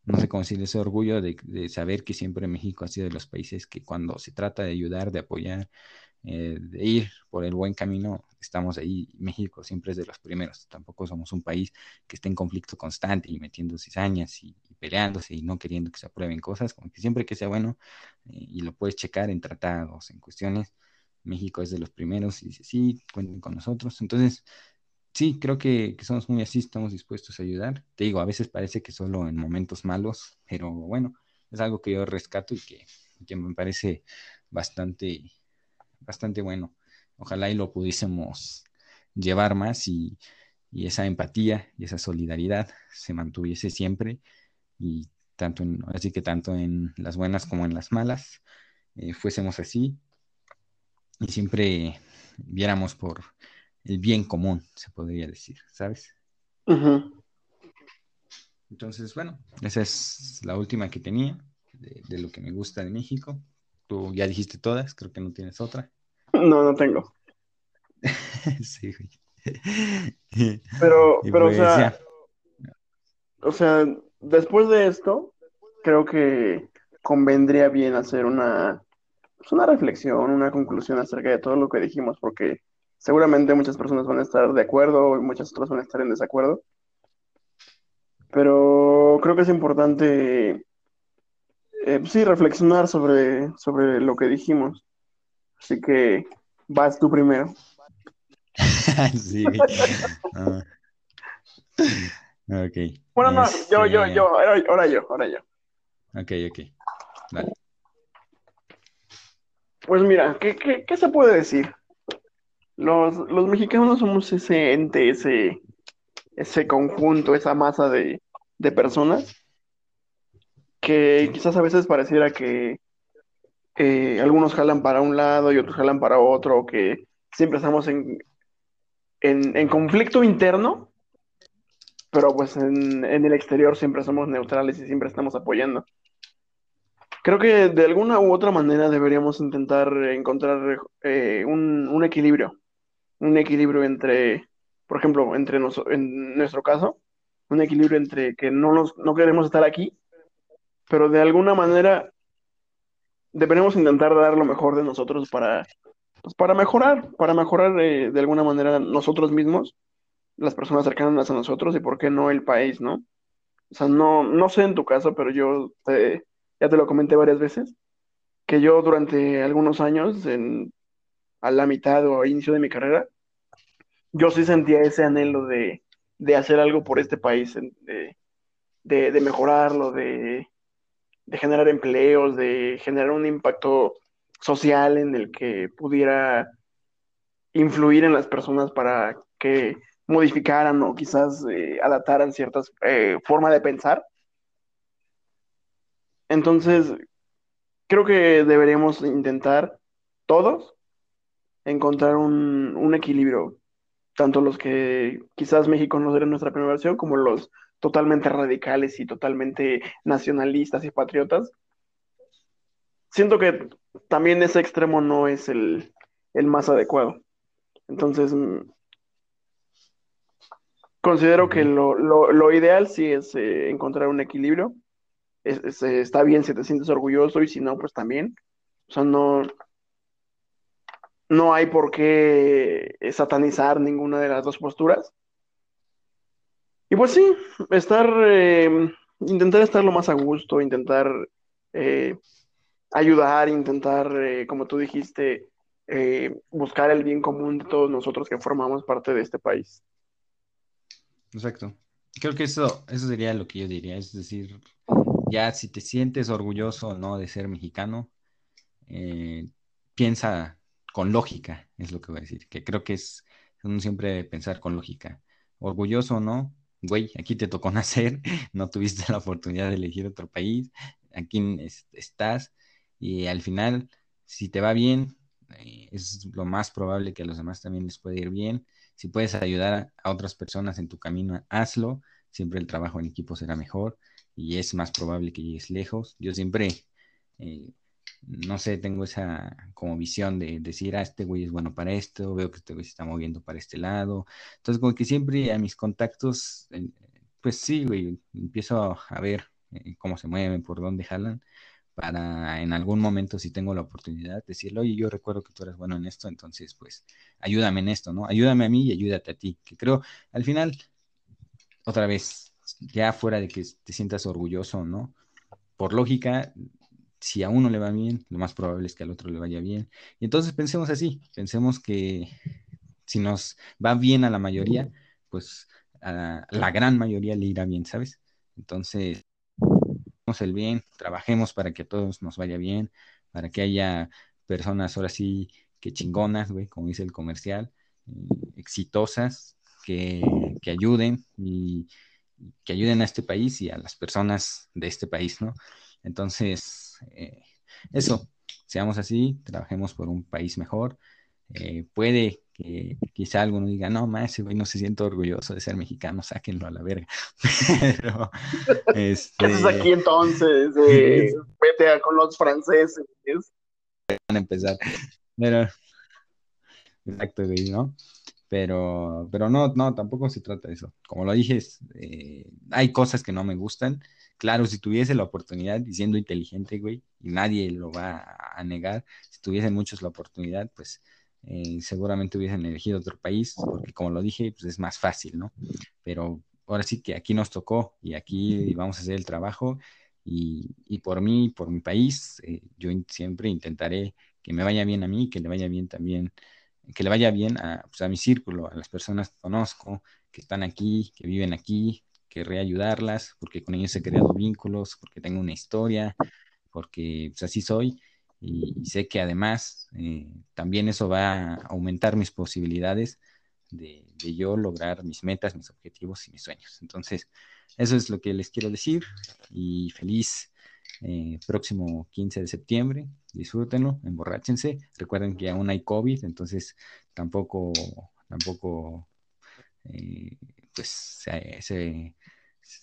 no sé cómo ese orgullo de, saber que siempre México ha sido de los países que cuando se trata de ayudar, de apoyar, eh, de ir por el buen camino, estamos ahí. México siempre es de los primeros. Tampoco somos un país que esté en conflicto constante y metiendo cizañas y, y peleándose y no queriendo que se aprueben cosas, como que siempre que sea bueno eh, y lo puedes checar en tratados, en cuestiones, México es de los primeros y dice, sí, cuenten con nosotros. Entonces, sí, creo que, somos muy así, estamos dispuestos a ayudar. Te digo, a veces parece que solo en momentos malos, pero bueno, es algo que yo rescato y que, que me parece bastante bastante bueno. Ojalá y lo pudiésemos llevar más y, y esa empatía y esa solidaridad se mantuviese siempre y tanto en, así que tanto en las buenas como en las malas eh, fuésemos así y siempre viéramos por el bien común, se podría decir, ¿sabes? Uh -huh. Entonces, bueno, esa es la última que tenía de, de, lo que me gusta de México. Tú ya dijiste todas, creo que no tienes otra. No, no tengo. sí, güey. Pero, pero, pues, o sea, ya. o sea, después de esto, creo que convendría bien hacer una, pues una reflexión, una conclusión acerca de todo lo que dijimos, porque seguramente muchas personas van a estar de acuerdo y muchas otras van a estar en desacuerdo. Pero creo que es importante, eh, sí, reflexionar sobre, sobre lo que dijimos. Así que vas tú primero. sí. Ah. Ok. Bueno, no, este... yo, yo, yo, ahora, ahora yo, ahora yo. Ok, ok. Dale. Pues mira, ¿qué, qué, qué se puede decir? Los, los, mexicanos somos ese ente, ese, ese conjunto, esa masa de, de personas que quizás a veces pareciera que algunos jalan para un lado y otros jalan para otro, que siempre estamos en, en, en conflicto interno, pero pues en, en, el exterior siempre somos neutrales y siempre estamos apoyando. Creo que de alguna u otra manera deberíamos intentar encontrar eh, un, un, equilibrio, un equilibrio entre, por ejemplo, entre nos, en nuestro caso, un equilibrio entre que no, nos, no queremos estar aquí, pero de alguna manera deberemos intentar dar lo mejor de nosotros para, pues para mejorar, para mejorar eh, de alguna manera nosotros mismos, las personas cercanas a nosotros y por qué no el país, ¿no? O sea, no, no sé en tu caso, pero yo te, ya te lo comenté varias veces, que yo durante algunos años, a la mitad o a inicio de mi carrera, yo sí sentía ese anhelo de, de hacer algo por este país, de, de, de mejorarlo, de, de generar empleos, de generar un impacto social en el que pudiera influir en las personas para que modificaran o quizás eh, adaptaran ciertas eh, formas de pensar. Entonces, creo que deberíamos intentar todos encontrar un, un equilibrio, tanto los que quizás México no será nuestra primera versión, como los totalmente radicales y totalmente nacionalistas y patriotas. Siento que también ese extremo no es el, el más adecuado. Entonces, mm, considero que lo, lo, lo, ideal sí es eh, encontrar un equilibrio. Es, está bien si te sientes orgulloso y si no, pues también. O sea, no, no hay por qué satanizar ninguna de las dos posturas. Y pues sí, estar, eh, intentar estar lo más a gusto, intentar eh, ayudar, intentar, eh, como tú dijiste, eh, buscar el bien común de todos nosotros que formamos parte de este país. Exacto. Creo que eso, eso sería lo que yo diría, es decir, ya si te sientes orgulloso no de ser mexicano, eh, piensa con lógica, es lo que voy a decir, que creo que es uno siempre pensar con lógica. Orgulloso o no, güey, aquí te tocó nacer, no tuviste la oportunidad de elegir otro país, aquí estás y al final, si te va bien, eh, es lo más probable que a los demás también les pueda ir bien. Si puedes ayudar a otras personas en tu camino, hazlo. Siempre el trabajo en equipo será mejor y es más probable que llegues lejos. Yo siempre, eh, no sé, tengo esa como visión de decir, ah, este güey es bueno para esto, veo que este güey se está moviendo para este lado. Entonces, como que siempre a mis contactos, eh, pues sí, güey, empiezo a ver eh, cómo se mueven, por dónde jalan, para en algún momento, si tengo la oportunidad, decirle, oye, yo recuerdo que tú eres bueno en esto, entonces, pues, ayúdame en esto, ¿no? Ayúdame a mí y ayúdate a ti, que creo, al final, otra vez, ya fuera de que te sientas orgulloso, ¿no? Por lógica, si a uno le va bien, lo más probable es que al otro le vaya bien. Y entonces pensemos así, pensemos que si nos va bien a la mayoría, pues a la gran mayoría le irá bien, ¿sabes? Entonces, el bien, trabajemos para que a todos nos vaya bien, para que haya personas ahora sí que chingonas, güey, como dice el comercial, eh, exitosas, que, que, ayuden y que ayuden a este país y a las personas de este país, ¿no? Entonces, eh, eso, seamos así, trabajemos por un país mejor. Eh, puede que quizá alguno diga, no, más ese güey no se siente orgulloso de ser mexicano, sáquenlo a la verga. Pero, este... ¿Qué haces aquí entonces? Eh, vete a, con los franceses. Van a empezar. Pero, exacto, güey, ¿no? Pero, pero no, no, tampoco se trata de eso. Como lo dije, eh, hay cosas que no me gustan. Claro, si tuviese la oportunidad, y siendo inteligente, güey, y nadie lo va a negar, si tuviesen muchos la oportunidad, pues eh, seguramente hubiesen elegido otro país, porque como lo dije, pues es más fácil, ¿no? Pero ahora sí que aquí nos tocó y aquí vamos a hacer el trabajo y, y por mí, por mi país, eh, yo siempre intentaré que me vaya bien a mí, que le vaya bien también, que le vaya bien a, pues, a mi círculo, a las personas que conozco, que están aquí, que viven aquí, querré ayudarlas, porque con ellos he creado vínculos, porque tengo una historia, porque pues así soy y, sé que además eh, también eso va a aumentar mis posibilidades de, yo lograr mis metas, mis objetivos y mis sueños. Entonces, eso es lo que les quiero decir y feliz eh, próximo 15 de septiembre. Disfrútenlo, emborráchense. Recuerden que aún hay COVID, entonces tampoco, tampoco, eh, pues, se,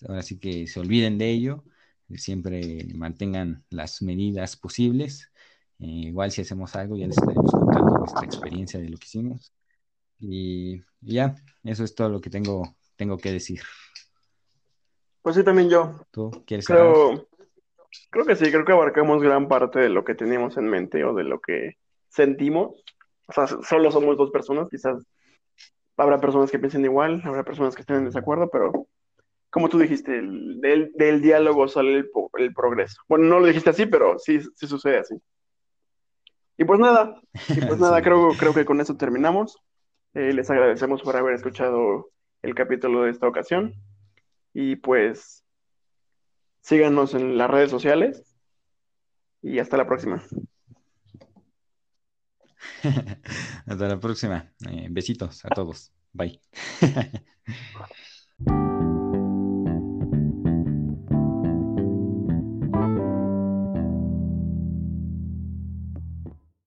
ahora sí que se olviden de ello. Siempre mantengan las medidas posibles eh, igual si hacemos algo, ya les estaremos contando nuestra experiencia de lo que hicimos. Y, ya, eso es todo lo que tengo, tengo que decir. Pues sí, también yo. ¿Tú quieres creo, creo que sí, creo que abarcamos gran parte de lo que teníamos en mente o de lo que sentimos. O sea, solo somos dos personas, quizás habrá personas que piensen igual, habrá personas que estén en desacuerdo, pero como tú dijiste, del, del diálogo sale el, el, progreso. Bueno, no lo dijiste así, pero sí, sí sucede así. Y pues nada, y pues nada, creo, creo que con eso terminamos. Eh, les agradecemos por haber escuchado el capítulo de esta ocasión. Y pues síganos en las redes sociales. Y hasta la próxima. hasta la próxima. Eh, besitos a todos. Bye.